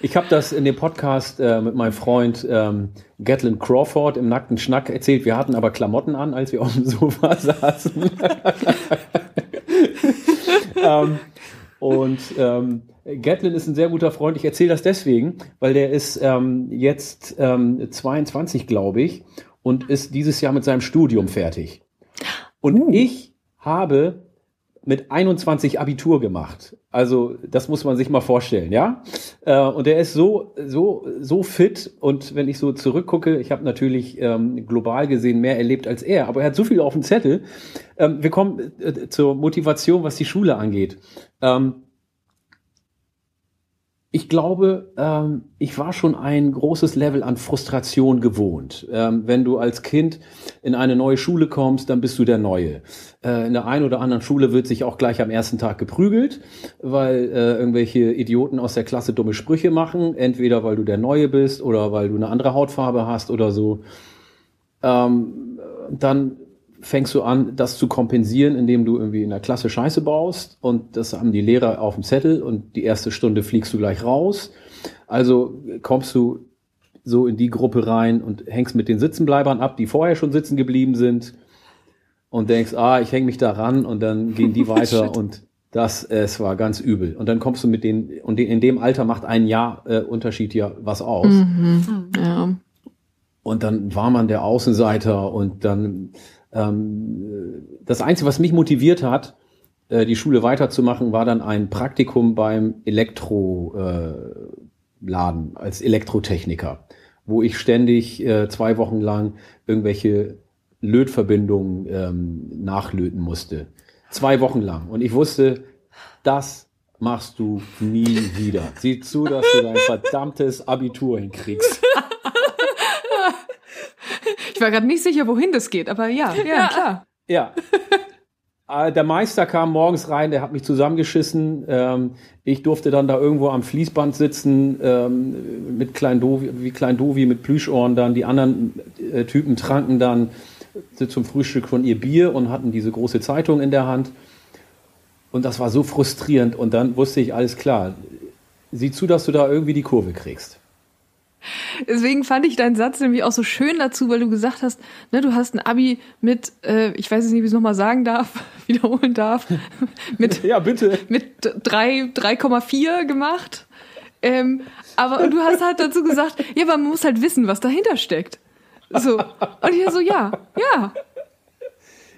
Ich habe das in dem Podcast äh, mit meinem Freund ähm, Gatlin Crawford im nackten Schnack erzählt. Wir hatten aber Klamotten an, als wir auf dem Sofa saßen. ähm, und ähm, Gatlin ist ein sehr guter Freund. Ich erzähle das deswegen, weil der ist ähm, jetzt ähm, 22, glaube ich, und ist dieses Jahr mit seinem Studium fertig. Und ich habe mit 21 Abitur gemacht. Also das muss man sich mal vorstellen, ja. Äh, und er ist so so so fit und wenn ich so zurückgucke, ich habe natürlich ähm, global gesehen mehr erlebt als er, aber er hat so viel auf dem Zettel. Ähm, wir kommen äh, zur Motivation, was die Schule angeht. Ähm, ich glaube, ähm, ich war schon ein großes Level an Frustration gewohnt. Ähm, wenn du als Kind in eine neue Schule kommst, dann bist du der Neue. Äh, in der einen oder anderen Schule wird sich auch gleich am ersten Tag geprügelt, weil äh, irgendwelche Idioten aus der Klasse dumme Sprüche machen. Entweder weil du der Neue bist oder weil du eine andere Hautfarbe hast oder so. Ähm, dann fängst du an, das zu kompensieren, indem du irgendwie in der Klasse Scheiße baust und das haben die Lehrer auf dem Zettel und die erste Stunde fliegst du gleich raus. Also kommst du so in die Gruppe rein und hängst mit den Sitzenbleibern ab, die vorher schon sitzen geblieben sind und denkst, ah, ich hänge mich da ran und dann gehen die weiter und das, es war ganz übel. Und dann kommst du mit den, und in dem Alter macht ein Jahr äh, Unterschied ja was aus. Ja. Und dann war man der Außenseiter und dann ähm, das Einzige, was mich motiviert hat, äh, die Schule weiterzumachen, war dann ein Praktikum beim Elektroladen äh, als Elektrotechniker, wo ich ständig äh, zwei Wochen lang irgendwelche Lötverbindungen ähm, nachlöten musste. Zwei Wochen lang. Und ich wusste, das machst du nie wieder. Sieh zu, dass du dein verdammtes Abitur hinkriegst. Ich war gerade nicht sicher, wohin das geht, aber ja, ja, klar. Ja. Äh, Der Meister kam morgens rein, der hat mich zusammengeschissen. Ähm, ich durfte dann da irgendwo am Fließband sitzen, ähm, mit Klein Dovi, wie Klein Dovi mit Plüschohren dann. Die anderen äh, Typen tranken dann zum Frühstück von ihr Bier und hatten diese große Zeitung in der Hand. Und das war so frustrierend. Und dann wusste ich, alles klar, sieh zu, dass du da irgendwie die Kurve kriegst. Deswegen fand ich deinen Satz nämlich auch so schön dazu, weil du gesagt hast, ne, du hast ein Abi mit, äh, ich weiß jetzt nicht, wie ich es nochmal sagen darf, wiederholen darf, mit, ja, bitte. mit 3,4 gemacht. Ähm, aber und du hast halt dazu gesagt, ja, aber man muss halt wissen, was dahinter steckt. So. Und ich so, ja, ja.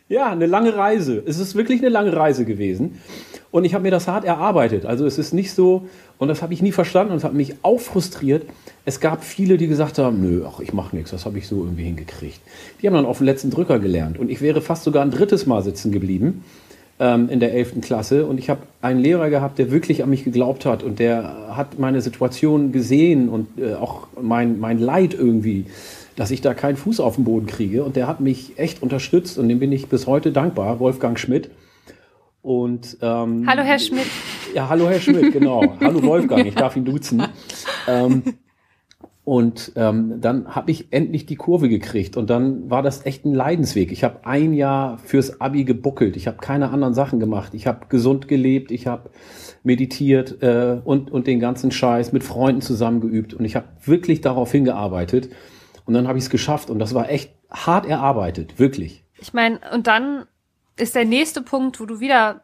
Ja, eine lange Reise. Es ist wirklich eine lange Reise gewesen. Und ich habe mir das hart erarbeitet. Also es ist nicht so, und das habe ich nie verstanden und es hat mich auch frustriert. Es gab viele, die gesagt haben, nö, ach, ich mache nichts, das habe ich so irgendwie hingekriegt. Die haben dann auf den letzten Drücker gelernt. Und ich wäre fast sogar ein drittes Mal sitzen geblieben ähm, in der 11. Klasse. Und ich habe einen Lehrer gehabt, der wirklich an mich geglaubt hat und der hat meine Situation gesehen und äh, auch mein, mein Leid irgendwie dass ich da keinen Fuß auf den Boden kriege. Und der hat mich echt unterstützt und dem bin ich bis heute dankbar, Wolfgang Schmidt. Und, ähm, hallo Herr Schmidt. Ja, hallo Herr Schmidt, genau. hallo Wolfgang, ich darf ihn duzen. Ähm, und ähm, dann habe ich endlich die Kurve gekriegt und dann war das echt ein Leidensweg. Ich habe ein Jahr fürs Abi gebuckelt. Ich habe keine anderen Sachen gemacht. Ich habe gesund gelebt. Ich habe meditiert äh, und und den ganzen Scheiß mit Freunden zusammengeübt und ich habe wirklich darauf hingearbeitet. Und dann habe ich es geschafft und das war echt hart erarbeitet, wirklich. Ich meine, und dann ist der nächste Punkt, wo du wieder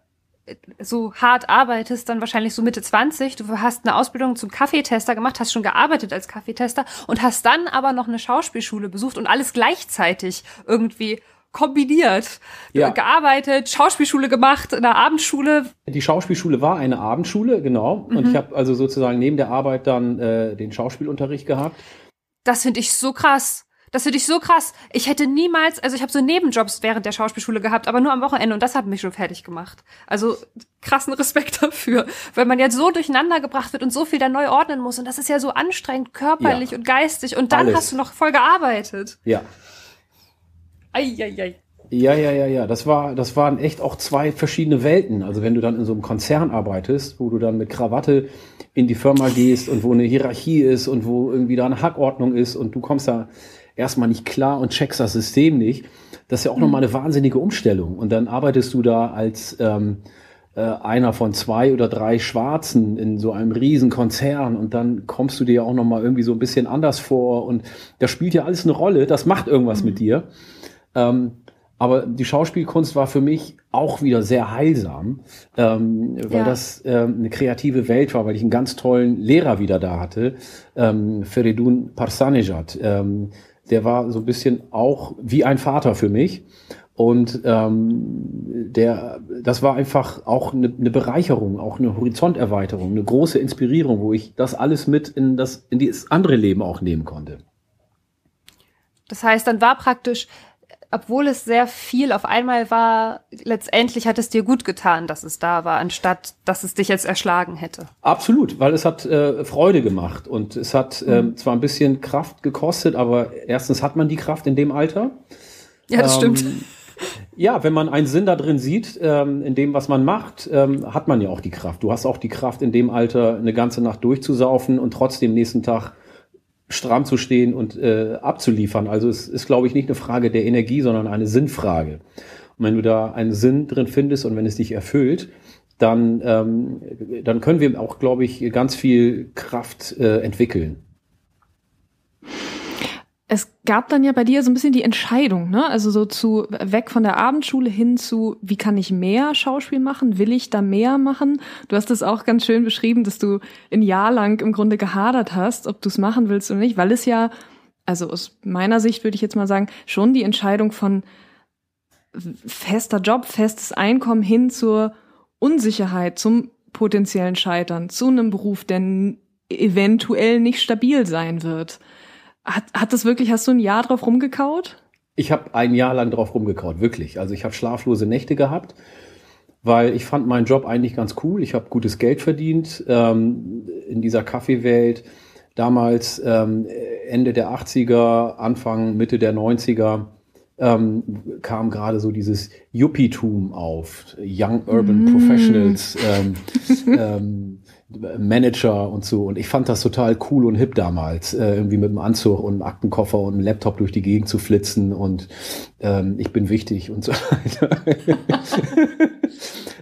so hart arbeitest, dann wahrscheinlich so Mitte 20. Du hast eine Ausbildung zum Kaffeetester gemacht, hast schon gearbeitet als Kaffeetester und hast dann aber noch eine Schauspielschule besucht und alles gleichzeitig irgendwie kombiniert. Ja. Gearbeitet, Schauspielschule gemacht, in der Abendschule. Die Schauspielschule war eine Abendschule, genau. Mhm. Und ich habe also sozusagen neben der Arbeit dann äh, den Schauspielunterricht gehabt. Das finde ich so krass. Das finde ich so krass. Ich hätte niemals, also ich habe so Nebenjobs während der Schauspielschule gehabt, aber nur am Wochenende und das hat mich schon fertig gemacht. Also krassen Respekt dafür, weil man jetzt so durcheinander gebracht wird und so viel da neu ordnen muss und das ist ja so anstrengend körperlich ja. und geistig und dann Alles. hast du noch voll gearbeitet. Ja. Eieiei. Ja, ja, ja, ja. Das war, das waren echt auch zwei verschiedene Welten. Also wenn du dann in so einem Konzern arbeitest, wo du dann mit Krawatte in die Firma gehst und wo eine Hierarchie ist und wo irgendwie da eine Hackordnung ist und du kommst da erstmal nicht klar und checkst das System nicht, das ist ja auch mhm. nochmal eine wahnsinnige Umstellung. Und dann arbeitest du da als ähm, äh, einer von zwei oder drei Schwarzen in so einem riesen Konzern und dann kommst du dir ja auch nochmal irgendwie so ein bisschen anders vor und das spielt ja alles eine Rolle, das macht irgendwas mhm. mit dir. Ähm, aber die Schauspielkunst war für mich auch wieder sehr heilsam, ähm, weil ja. das ähm, eine kreative Welt war, weil ich einen ganz tollen Lehrer wieder da hatte, ähm, Feridun Parsanejad. Ähm, der war so ein bisschen auch wie ein Vater für mich. Und ähm, der, das war einfach auch eine, eine Bereicherung, auch eine Horizonterweiterung, eine große Inspirierung, wo ich das alles mit in das in das andere Leben auch nehmen konnte. Das heißt, dann war praktisch obwohl es sehr viel auf einmal war, letztendlich hat es dir gut getan, dass es da war, anstatt dass es dich jetzt erschlagen hätte. Absolut, weil es hat äh, Freude gemacht und es hat mhm. zwar ein bisschen Kraft gekostet, aber erstens hat man die Kraft in dem Alter. Ja, das ähm, stimmt. Ja, wenn man einen Sinn da drin sieht, ähm, in dem, was man macht, ähm, hat man ja auch die Kraft. Du hast auch die Kraft, in dem Alter eine ganze Nacht durchzusaufen und trotzdem nächsten Tag stramm zu stehen und äh, abzuliefern. Also es ist, glaube ich, nicht eine Frage der Energie, sondern eine Sinnfrage. Und wenn du da einen Sinn drin findest und wenn es dich erfüllt, dann, ähm, dann können wir auch, glaube ich, ganz viel Kraft äh, entwickeln gab dann ja bei dir so ein bisschen die Entscheidung, ne? Also so zu weg von der Abendschule hin zu, wie kann ich mehr Schauspiel machen? Will ich da mehr machen? Du hast es auch ganz schön beschrieben, dass du ein Jahr lang im Grunde gehadert hast, ob du es machen willst oder nicht, weil es ja, also aus meiner Sicht würde ich jetzt mal sagen, schon die Entscheidung von fester Job, festes Einkommen hin zur Unsicherheit, zum potenziellen Scheitern, zu einem Beruf, der eventuell nicht stabil sein wird. Hat, hat das wirklich, hast du ein Jahr drauf rumgekaut? Ich habe ein Jahr lang drauf rumgekaut, wirklich. Also ich habe schlaflose Nächte gehabt, weil ich fand meinen Job eigentlich ganz cool. Ich habe gutes Geld verdient ähm, in dieser Kaffeewelt. Damals ähm, Ende der 80er, Anfang, Mitte der 90er ähm, kam gerade so dieses Yuppie-Tum auf, Young Urban mm. Professionals, ähm, ähm, Manager und so. Und ich fand das total cool und hip damals, äh, irgendwie mit einem Anzug und einem Aktenkoffer und einem Laptop durch die Gegend zu flitzen und ähm, ich bin wichtig und so weiter.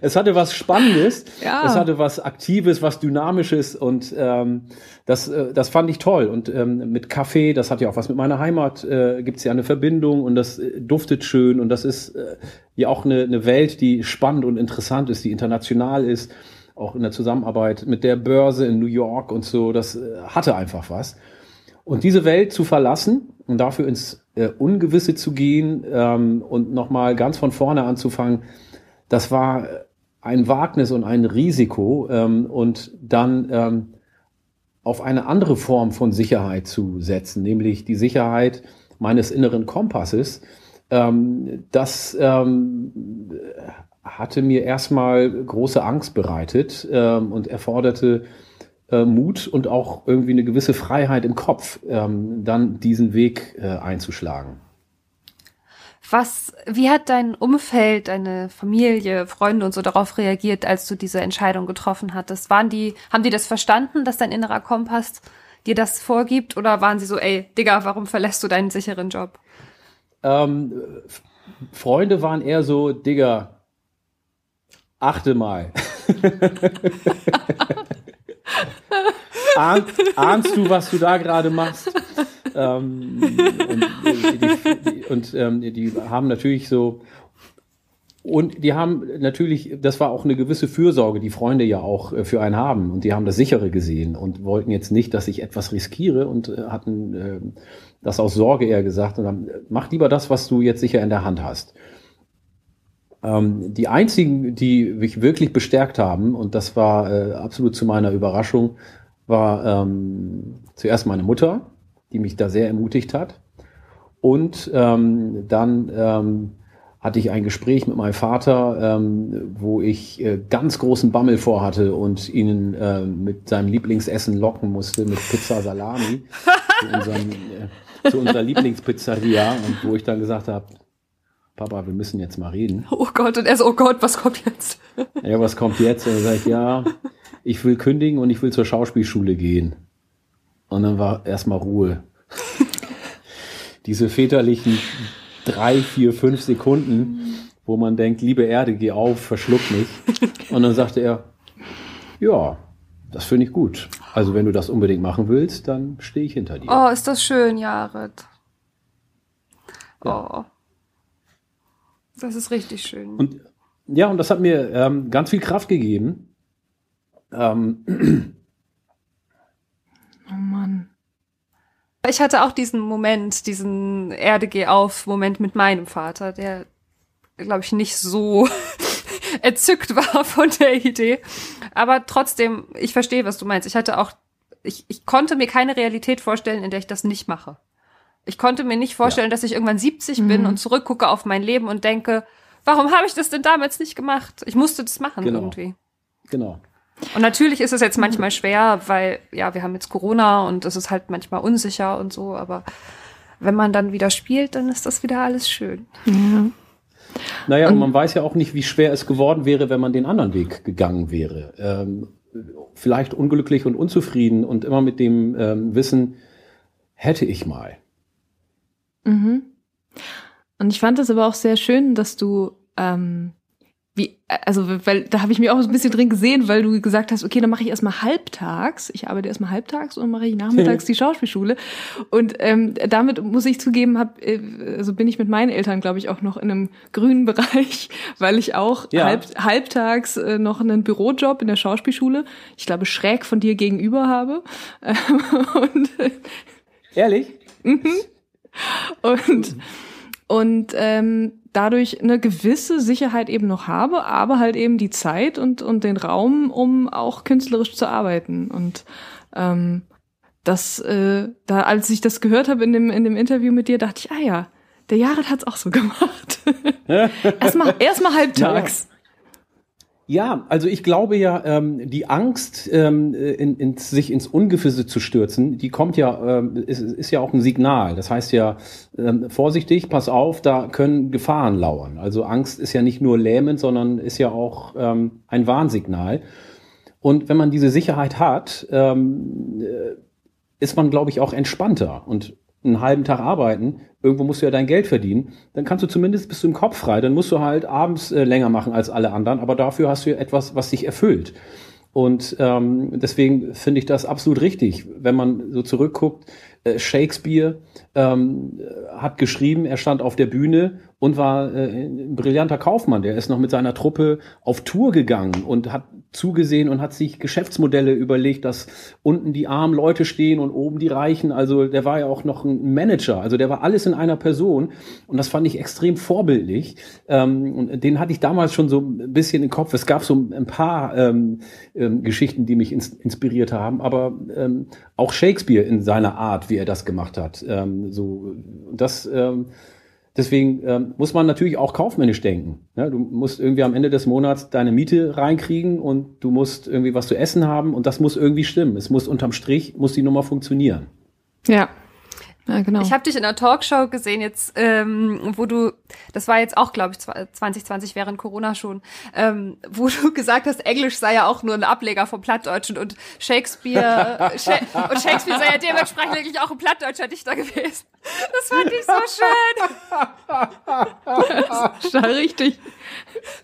es hatte was Spannendes, ja. es hatte was Aktives, was Dynamisches und ähm, das, äh, das fand ich toll. Und ähm, mit Kaffee, das hat ja auch was mit meiner Heimat, äh, gibt es ja eine Verbindung und das äh, duftet schön und das ist äh, ja auch eine, eine Welt, die spannend und interessant ist, die international ist auch in der Zusammenarbeit mit der Börse in New York und so, das äh, hatte einfach was. Und diese Welt zu verlassen und dafür ins äh, Ungewisse zu gehen ähm, und nochmal ganz von vorne anzufangen, das war ein Wagnis und ein Risiko ähm, und dann ähm, auf eine andere Form von Sicherheit zu setzen, nämlich die Sicherheit meines inneren Kompasses. Ähm, das ähm, hatte mir erstmal große Angst bereitet ähm, und erforderte äh, Mut und auch irgendwie eine gewisse Freiheit im Kopf, ähm, dann diesen Weg äh, einzuschlagen. Was, wie hat dein Umfeld, deine Familie, Freunde und so darauf reagiert, als du diese Entscheidung getroffen hattest? Waren die, haben die das verstanden, dass dein innerer Kompass dir das vorgibt? Oder waren sie so, ey, Digga, warum verlässt du deinen sicheren Job? Ähm, Freunde waren eher so, Digga, Achte mal. Ahn, ahnst du, was du da gerade machst? ähm, und, die, und ähm, die haben natürlich so und die haben natürlich, das war auch eine gewisse Fürsorge, die Freunde ja auch äh, für einen haben. Und die haben das sichere gesehen und wollten jetzt nicht, dass ich etwas riskiere und äh, hatten äh, das aus Sorge eher gesagt und haben, mach lieber das, was du jetzt sicher in der Hand hast. Ähm, die einzigen, die mich wirklich bestärkt haben, und das war äh, absolut zu meiner Überraschung, war ähm, zuerst meine Mutter, die mich da sehr ermutigt hat. Und ähm, dann ähm, hatte ich ein Gespräch mit meinem Vater, ähm, wo ich äh, ganz großen Bammel vorhatte und ihn äh, mit seinem Lieblingsessen locken musste, mit Pizza Salami, zu, unserem, äh, zu unserer Lieblingspizzeria. Und wo ich dann gesagt habe, Papa, wir müssen jetzt mal reden. Oh Gott, und er so, oh Gott, was kommt jetzt? Ja, was kommt jetzt? Und er sagt, ja, ich will kündigen und ich will zur Schauspielschule gehen. Und dann war erstmal Ruhe. Diese väterlichen drei, vier, fünf Sekunden, wo man denkt, liebe Erde, geh auf, verschluck mich. Und dann sagte er, ja, das finde ich gut. Also wenn du das unbedingt machen willst, dann stehe ich hinter dir. Oh, ist das schön, Jared. Ja. Oh. Das ist richtig schön. Und ja, und das hat mir ähm, ganz viel Kraft gegeben. Ähm, oh Mann. Ich hatte auch diesen Moment, diesen Erde geh auf Moment mit meinem Vater, der, glaube ich, nicht so erzückt war von der Idee. Aber trotzdem, ich verstehe, was du meinst. Ich hatte auch, ich, ich konnte mir keine Realität vorstellen, in der ich das nicht mache. Ich konnte mir nicht vorstellen, ja. dass ich irgendwann 70 mhm. bin und zurückgucke auf mein Leben und denke, warum habe ich das denn damals nicht gemacht? Ich musste das machen genau. irgendwie. Genau. Und natürlich ist es jetzt manchmal schwer, weil ja, wir haben jetzt Corona und es ist halt manchmal unsicher und so, aber wenn man dann wieder spielt, dann ist das wieder alles schön. Ja. Naja, und, und man weiß ja auch nicht, wie schwer es geworden wäre, wenn man den anderen Weg gegangen wäre. Ähm, vielleicht unglücklich und unzufrieden und immer mit dem ähm, Wissen, hätte ich mal. Mhm. Und ich fand es aber auch sehr schön, dass du ähm, wie, also, weil da habe ich mich auch so ein bisschen drin gesehen, weil du gesagt hast, okay, dann mache ich erstmal halbtags. Ich arbeite erstmal halbtags und dann mache ich nachmittags die Schauspielschule. Und ähm, damit muss ich zugeben, hab, äh, also bin ich mit meinen Eltern, glaube ich, auch noch in einem grünen Bereich, weil ich auch ja. halb, halbtags äh, noch einen Bürojob in der Schauspielschule, ich glaube, schräg von dir gegenüber habe. und, Ehrlich? Mhm. und, und ähm, dadurch eine gewisse Sicherheit eben noch habe, aber halt eben die Zeit und, und den Raum, um auch künstlerisch zu arbeiten. Und ähm, das, äh, da, als ich das gehört habe in dem, in dem Interview mit dir, dachte ich, ah ja, der Jared hat's auch so gemacht. erstmal, erstmal halbtags. Ja, also ich glaube ja, ähm, die Angst, ähm, in, in, sich ins Ungewisse zu stürzen, die kommt ja, ähm, ist, ist ja auch ein Signal. Das heißt ja, ähm, vorsichtig, pass auf, da können Gefahren lauern. Also Angst ist ja nicht nur lähmend, sondern ist ja auch ähm, ein Warnsignal. Und wenn man diese Sicherheit hat, ähm, äh, ist man, glaube ich, auch entspannter. Und einen halben Tag arbeiten, irgendwo musst du ja dein Geld verdienen, dann kannst du zumindest bist du im Kopf frei, dann musst du halt abends äh, länger machen als alle anderen, aber dafür hast du ja etwas, was dich erfüllt. Und ähm, deswegen finde ich das absolut richtig, wenn man so zurückguckt. Äh, Shakespeare ähm, hat geschrieben, er stand auf der Bühne und war äh, ein brillanter Kaufmann. Der ist noch mit seiner Truppe auf Tour gegangen und hat zugesehen und hat sich Geschäftsmodelle überlegt, dass unten die armen Leute stehen und oben die Reichen. Also der war ja auch noch ein Manager. Also der war alles in einer Person. Und das fand ich extrem vorbildlich. Ähm, und den hatte ich damals schon so ein bisschen im Kopf. Es gab so ein paar ähm, ähm, Geschichten, die mich ins inspiriert haben. Aber ähm, auch Shakespeare in seiner Art, wie er das gemacht hat. Ähm, so, das, ähm, Deswegen ähm, muss man natürlich auch kaufmännisch denken. Ja, du musst irgendwie am Ende des Monats deine Miete reinkriegen und du musst irgendwie was zu essen haben und das muss irgendwie stimmen. Es muss unterm Strich, muss die Nummer funktionieren. Ja, ja, genau. Ich habe dich in einer Talkshow gesehen jetzt, ähm, wo du, das war jetzt auch, glaube ich, 2020 während Corona schon, ähm, wo du gesagt hast, Englisch sei ja auch nur ein Ableger vom Plattdeutschen und Shakespeare Sha und Shakespeare sei ja dementsprechend wirklich auch ein plattdeutscher Dichter gewesen. Das fand ich so schön. das ist richtig.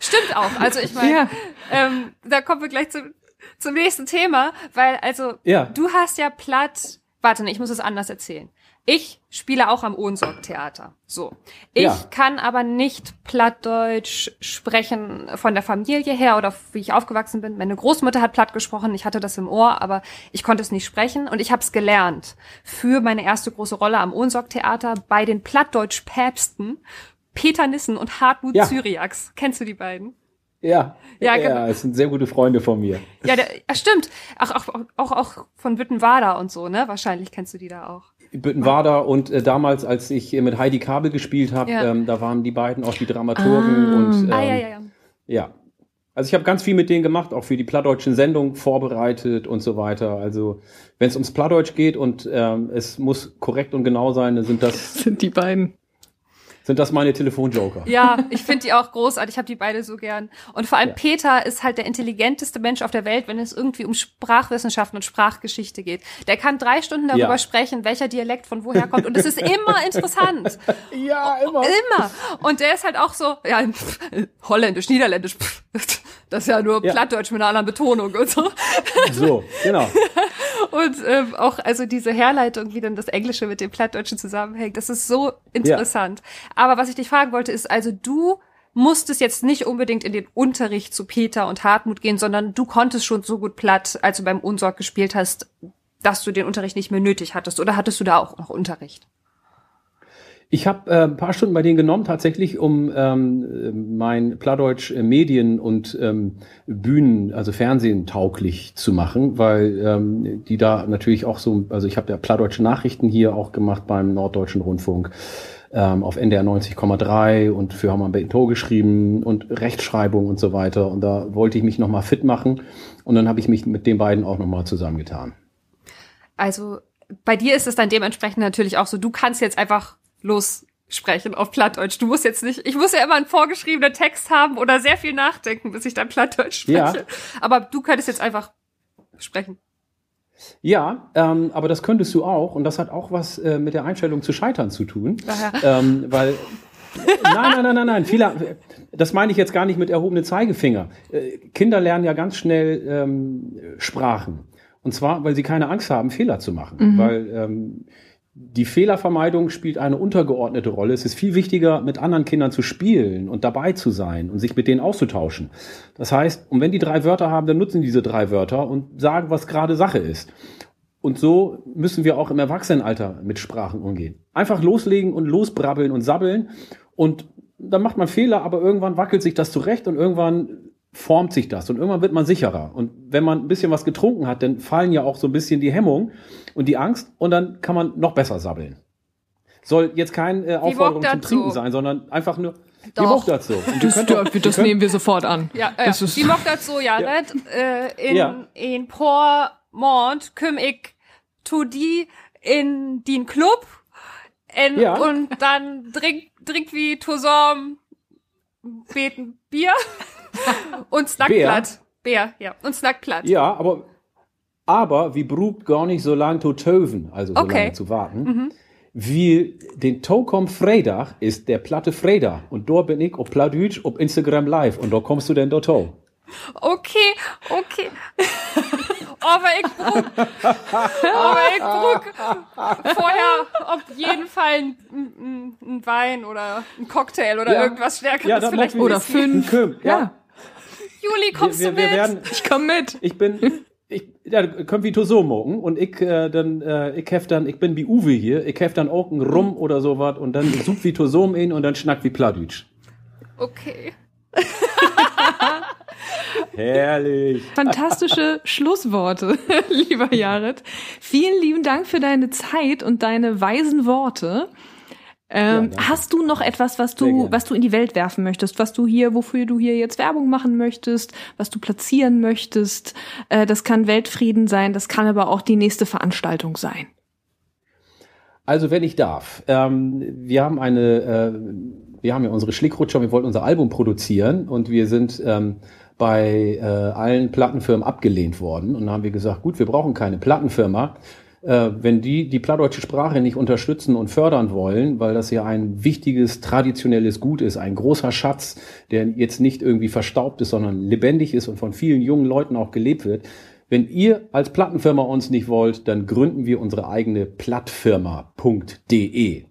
Stimmt auch. Also ich meine, ja. ähm, da kommen wir gleich zum, zum nächsten Thema, weil also ja. du hast ja platt. Warte, nee, ich muss es anders erzählen. Ich spiele auch am Ohnsorg-Theater. So. Ich ja. kann aber nicht Plattdeutsch sprechen von der Familie her oder wie ich aufgewachsen bin. Meine Großmutter hat Platt gesprochen, ich hatte das im Ohr, aber ich konnte es nicht sprechen und ich habe es gelernt für meine erste große Rolle am Ohnsorg-Theater bei den Plattdeutsch-Päpsten Peter Nissen und Hartmut ja. Zyriax. Kennst du die beiden? Ja, ja, genau. ja, es sind sehr gute Freunde von mir. Ja, der, ja stimmt. Ach, auch, auch, auch von Büttenwader und so, ne? Wahrscheinlich kennst du die da auch. Büttenwader und äh, damals, als ich mit Heidi Kabel gespielt habe, ja. ähm, da waren die beiden auch die Dramaturgen ah. und ähm, ah, ja, ja, ja. ja. Also ich habe ganz viel mit denen gemacht, auch für die plattdeutschen Sendungen vorbereitet und so weiter. Also wenn es ums Plattdeutsch geht und ähm, es muss korrekt und genau sein, dann sind das sind die beiden sind das meine Telefonjoker. Ja, ich finde die auch großartig. Ich habe die beide so gern. Und vor allem ja. Peter ist halt der intelligenteste Mensch auf der Welt, wenn es irgendwie um Sprachwissenschaften und Sprachgeschichte geht. Der kann drei Stunden darüber ja. sprechen, welcher Dialekt von woher kommt. Und es ist immer interessant. Ja, immer. Immer. Und der ist halt auch so, ja, pff, holländisch, niederländisch. Pff, das ist ja nur ja. Plattdeutsch mit einer anderen Betonung und so. So, genau. und ähm, auch also diese Herleitung, wie dann das Englische mit dem Plattdeutschen zusammenhängt, das ist so interessant. Ja. Aber was ich dich fragen wollte, ist also du musstest jetzt nicht unbedingt in den Unterricht zu Peter und Hartmut gehen, sondern du konntest schon so gut platt, als du beim Unsorg gespielt hast, dass du den Unterricht nicht mehr nötig hattest. Oder hattest du da auch noch Unterricht? Ich habe äh, ein paar Stunden bei denen genommen, tatsächlich, um ähm, mein Plattdeutsch äh, Medien und ähm, Bühnen, also Fernsehen tauglich zu machen, weil ähm, die da natürlich auch so, also ich habe ja Plattdeutsche Nachrichten hier auch gemacht beim Norddeutschen Rundfunk ähm, auf NDR 90,3 und für Hammer Tor geschrieben und Rechtschreibung und so weiter. Und da wollte ich mich nochmal fit machen und dann habe ich mich mit den beiden auch nochmal zusammengetan. Also bei dir ist es dann dementsprechend natürlich auch so, du kannst jetzt einfach lossprechen auf Plattdeutsch. Du musst jetzt nicht, ich muss ja immer einen vorgeschriebenen Text haben oder sehr viel nachdenken, bis ich dann Plattdeutsch spreche. Ja. Aber du könntest jetzt einfach sprechen. Ja, ähm, aber das könntest du auch und das hat auch was äh, mit der Einstellung zu scheitern zu tun. Ähm, weil nein, nein, nein, nein, nein. Viele, das meine ich jetzt gar nicht mit erhobenen Zeigefinger. Äh, Kinder lernen ja ganz schnell ähm, Sprachen. Und zwar, weil sie keine Angst haben, Fehler zu machen. Mhm. Weil ähm, die Fehlervermeidung spielt eine untergeordnete Rolle. Es ist viel wichtiger, mit anderen Kindern zu spielen und dabei zu sein und sich mit denen auszutauschen. Das heißt, und wenn die drei Wörter haben, dann nutzen diese drei Wörter und sagen, was gerade Sache ist. Und so müssen wir auch im Erwachsenenalter mit Sprachen umgehen. Einfach loslegen und losbrabbeln und sabbeln. Und dann macht man Fehler, aber irgendwann wackelt sich das zurecht und irgendwann formt sich das und irgendwann wird man sicherer. Und wenn man ein bisschen was getrunken hat, dann fallen ja auch so ein bisschen die Hemmung und die Angst und dann kann man noch besser sabbeln. Soll jetzt keine äh, Aufforderung zum Trinken sein, sondern einfach nur, Die Doch. mochte das so. Und Das, könnt das, könnt- nehmen wir sofort an. Ja, ja. Das ist- die macht das so, ja, äh, in, Ja. in por Mond küm ich tu die in den Club en, Ja. und dann trink, trink wie zusammen beten Bier und Snackblatt. Bär, ja, und Snackblatt. Ja, aber, aber wie brubt gar nicht so lang zu töven, also so Okay. lange zu warten. Wie den Tokom Freitag ist der Platte Freitag. Und dort bin ich auf Plattdeutsch auf Instagram live. Und da kommst du denn dort. Okay, okay. aber ich brug, aber ich brug vorher auf jeden Fall ein, ein, ein Wein oder ein Cocktail oder Ja. irgendwas Stärkeres Ja, das vielleicht. Oder fünf. Köm, Ja, Juli, kommst wir, du wir, mit? wir werden, ich komm mit. ich bin, ich, ja, können wir so morgen. Und ich, äh, dann, äh, ich hef dann, ich bin wie Uwe hier. Ich hef dann auch einen Rum oder sowas. Und dann sucht wie Tosom in und dann schnackt wie Plattdeutsch. okay. Herrlich. Fantastische Schlussworte, lieber Jared. Vielen lieben Dank für deine Zeit und deine weisen Worte. Ähm, danke. hast du noch etwas, was du, was du in die Welt werfen möchtest, was du hier, wofür du hier jetzt Werbung machen möchtest, was du platzieren möchtest? Äh, das kann Weltfrieden sein, das kann aber auch die nächste Veranstaltung sein. Also wenn ich darf, ähm, wir haben eine, äh, wir haben ja unsere Schlickrutscher, wir wollten unser Album produzieren und wir sind ähm, bei äh, allen Plattenfirmen abgelehnt worden und dann haben wir gesagt, gut, wir brauchen keine Plattenfirma, äh, wenn die die plattdeutsche Sprache nicht unterstützen und fördern wollen, weil das ja ein wichtiges traditionelles Gut ist, ein großer Schatz, der jetzt nicht irgendwie verstaubt ist, sondern lebendig ist und von vielen jungen Leuten auch gelebt wird. Wenn ihr als Plattenfirma uns nicht wollt, dann gründen wir unsere eigene Plattfirma.de.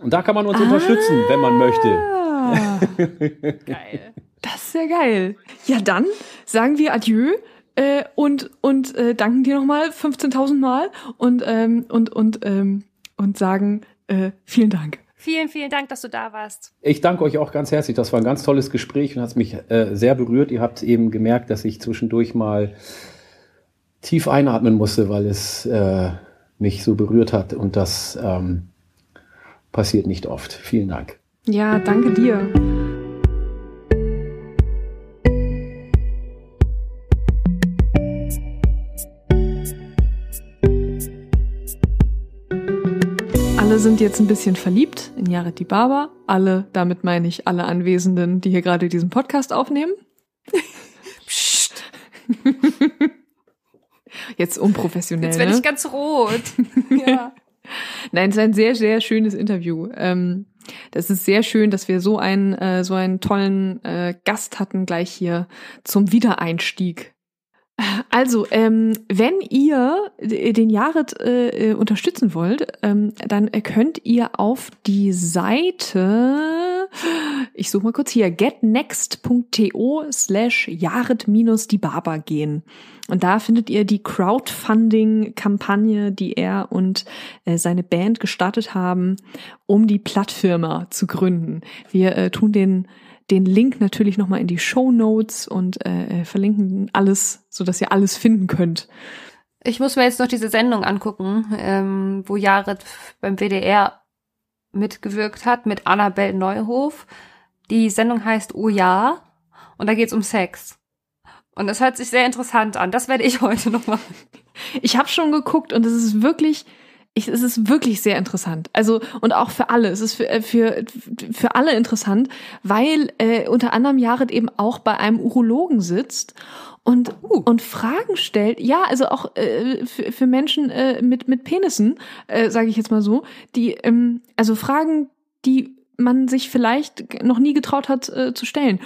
Und da kann man uns unterstützen, wenn man möchte. Ah, Geil. Das ist sehr geil. Ja, dann sagen wir Adieu. Äh, und und äh, danken dir nochmal 15.000 Mal und ähm, und und ähm, und sagen äh, vielen Dank. Vielen, vielen Dank, dass du da warst. Ich danke euch auch ganz herzlich. Das war ein ganz tolles Gespräch und hat mich äh, sehr berührt. Ihr habt eben gemerkt, dass ich zwischendurch mal tief einatmen musste, weil es äh, mich so berührt hat. Und das ähm, passiert nicht oft. Vielen Dank. Ja, danke dir. Alle sind jetzt ein bisschen verliebt in Jared Dibaba. Alle, damit meine ich alle Anwesenden, die hier gerade diesen Podcast aufnehmen. Psst, Jetzt unprofessionell. jetzt werde ne? ich ganz rot. ja. Nein, es ist ein sehr, sehr schönes Interview. Ähm, das ist sehr schön, dass wir so einen, äh, so einen tollen äh, Gast hatten gleich hier zum Wiedereinstieg. Also, ähm, wenn ihr d- den Jared äh, äh, unterstützen wollt, ähm, dann äh, könnt ihr auf die Seite, ich suche mal kurz hier, getnext.to slash Jared-die-Barber gehen. Und da findet ihr die Crowdfunding-Kampagne, die er und äh, seine Band gestartet haben, um die Plattfirma zu gründen. Wir äh, tun den den Link natürlich nochmal in die Show Notes und äh, äh, verlinken alles, so dass ihr alles finden könnt. Ich muss mir jetzt noch diese Sendung angucken, ähm, wo Jared beim WDR mitgewirkt hat mit Annabel Neuhof. Die Sendung heißt Oh ja und da geht's um Sex. Und das hört sich sehr interessant an. Das werde ich heute noch machen. Ich habe schon geguckt und es ist wirklich, ich, es ist wirklich sehr interessant. Also und auch für alle. Es ist für äh, für für alle interessant, weil äh, unter anderem Jared eben auch bei einem Urologen sitzt und und Fragen stellt. Ja, also auch äh, für, für Menschen äh, mit mit Penissen, äh, sage ich jetzt mal so, die ähm, also Fragen, die man sich vielleicht noch nie getraut hat äh, zu stellen.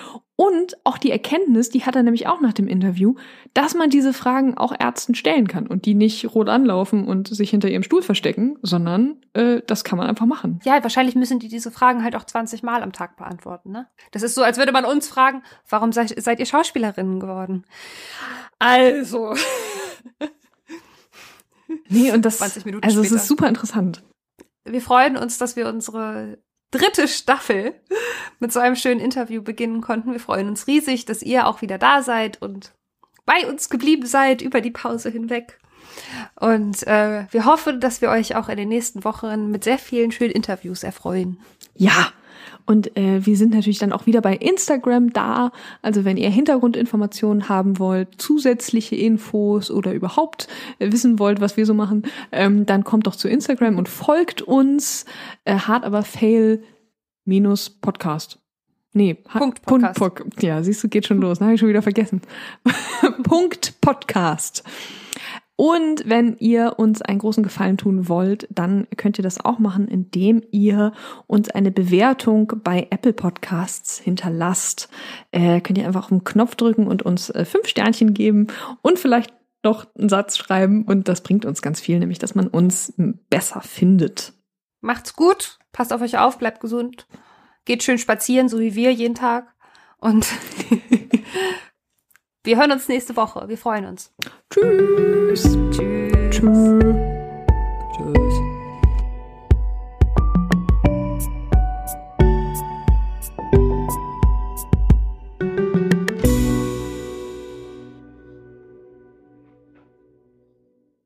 Und auch die Erkenntnis, die hat er nämlich auch nach dem Interview, dass man diese Fragen auch Ärzten stellen kann und die nicht rot anlaufen und sich hinter ihrem Stuhl verstecken, sondern äh, das kann man einfach machen. Ja, wahrscheinlich müssen die diese Fragen halt auch 20 Mal am Tag beantworten, ne? Das ist so, als würde man uns fragen, warum seid, seid ihr Schauspielerinnen geworden? Also. Nee, und das 20 Minuten also es später. ist super interessant. Wir freuen uns, dass wir unsere dritte Staffel mit so einem schönen Interview beginnen konnten. Wir freuen uns riesig, dass ihr auch wieder da seid und bei uns geblieben seid über die Pause hinweg. Und äh, wir hoffen, dass wir euch auch in den nächsten Wochen mit sehr vielen schönen Interviews erfreuen. Ja, und äh, wir sind natürlich dann auch wieder bei Instagram da. Also wenn ihr Hintergrundinformationen haben wollt, zusätzliche Infos oder überhaupt äh, wissen wollt, was wir so machen, ähm, dann kommt doch zu Instagram und folgt uns. Äh, hart aber fail minus Podcast. Nee, Punkt Podcast. Punkt, ja, siehst du, geht schon los. Habe ich schon wieder vergessen. Punkt Podcast. Und wenn ihr uns einen großen Gefallen tun wollt, dann könnt ihr das auch machen, indem ihr uns eine Bewertung bei Apple Podcasts hinterlasst. Äh, könnt ihr einfach auf den Knopf drücken und uns äh, fünf Sternchen geben und vielleicht noch einen Satz schreiben. Und das bringt uns ganz viel, nämlich dass man uns besser findet. Macht's gut, passt auf euch auf, bleibt gesund, geht schön spazieren, so wie wir jeden Tag. Und wir hören uns nächste Woche. Wir freuen uns. Tschüss. Tschüss. Tschüss.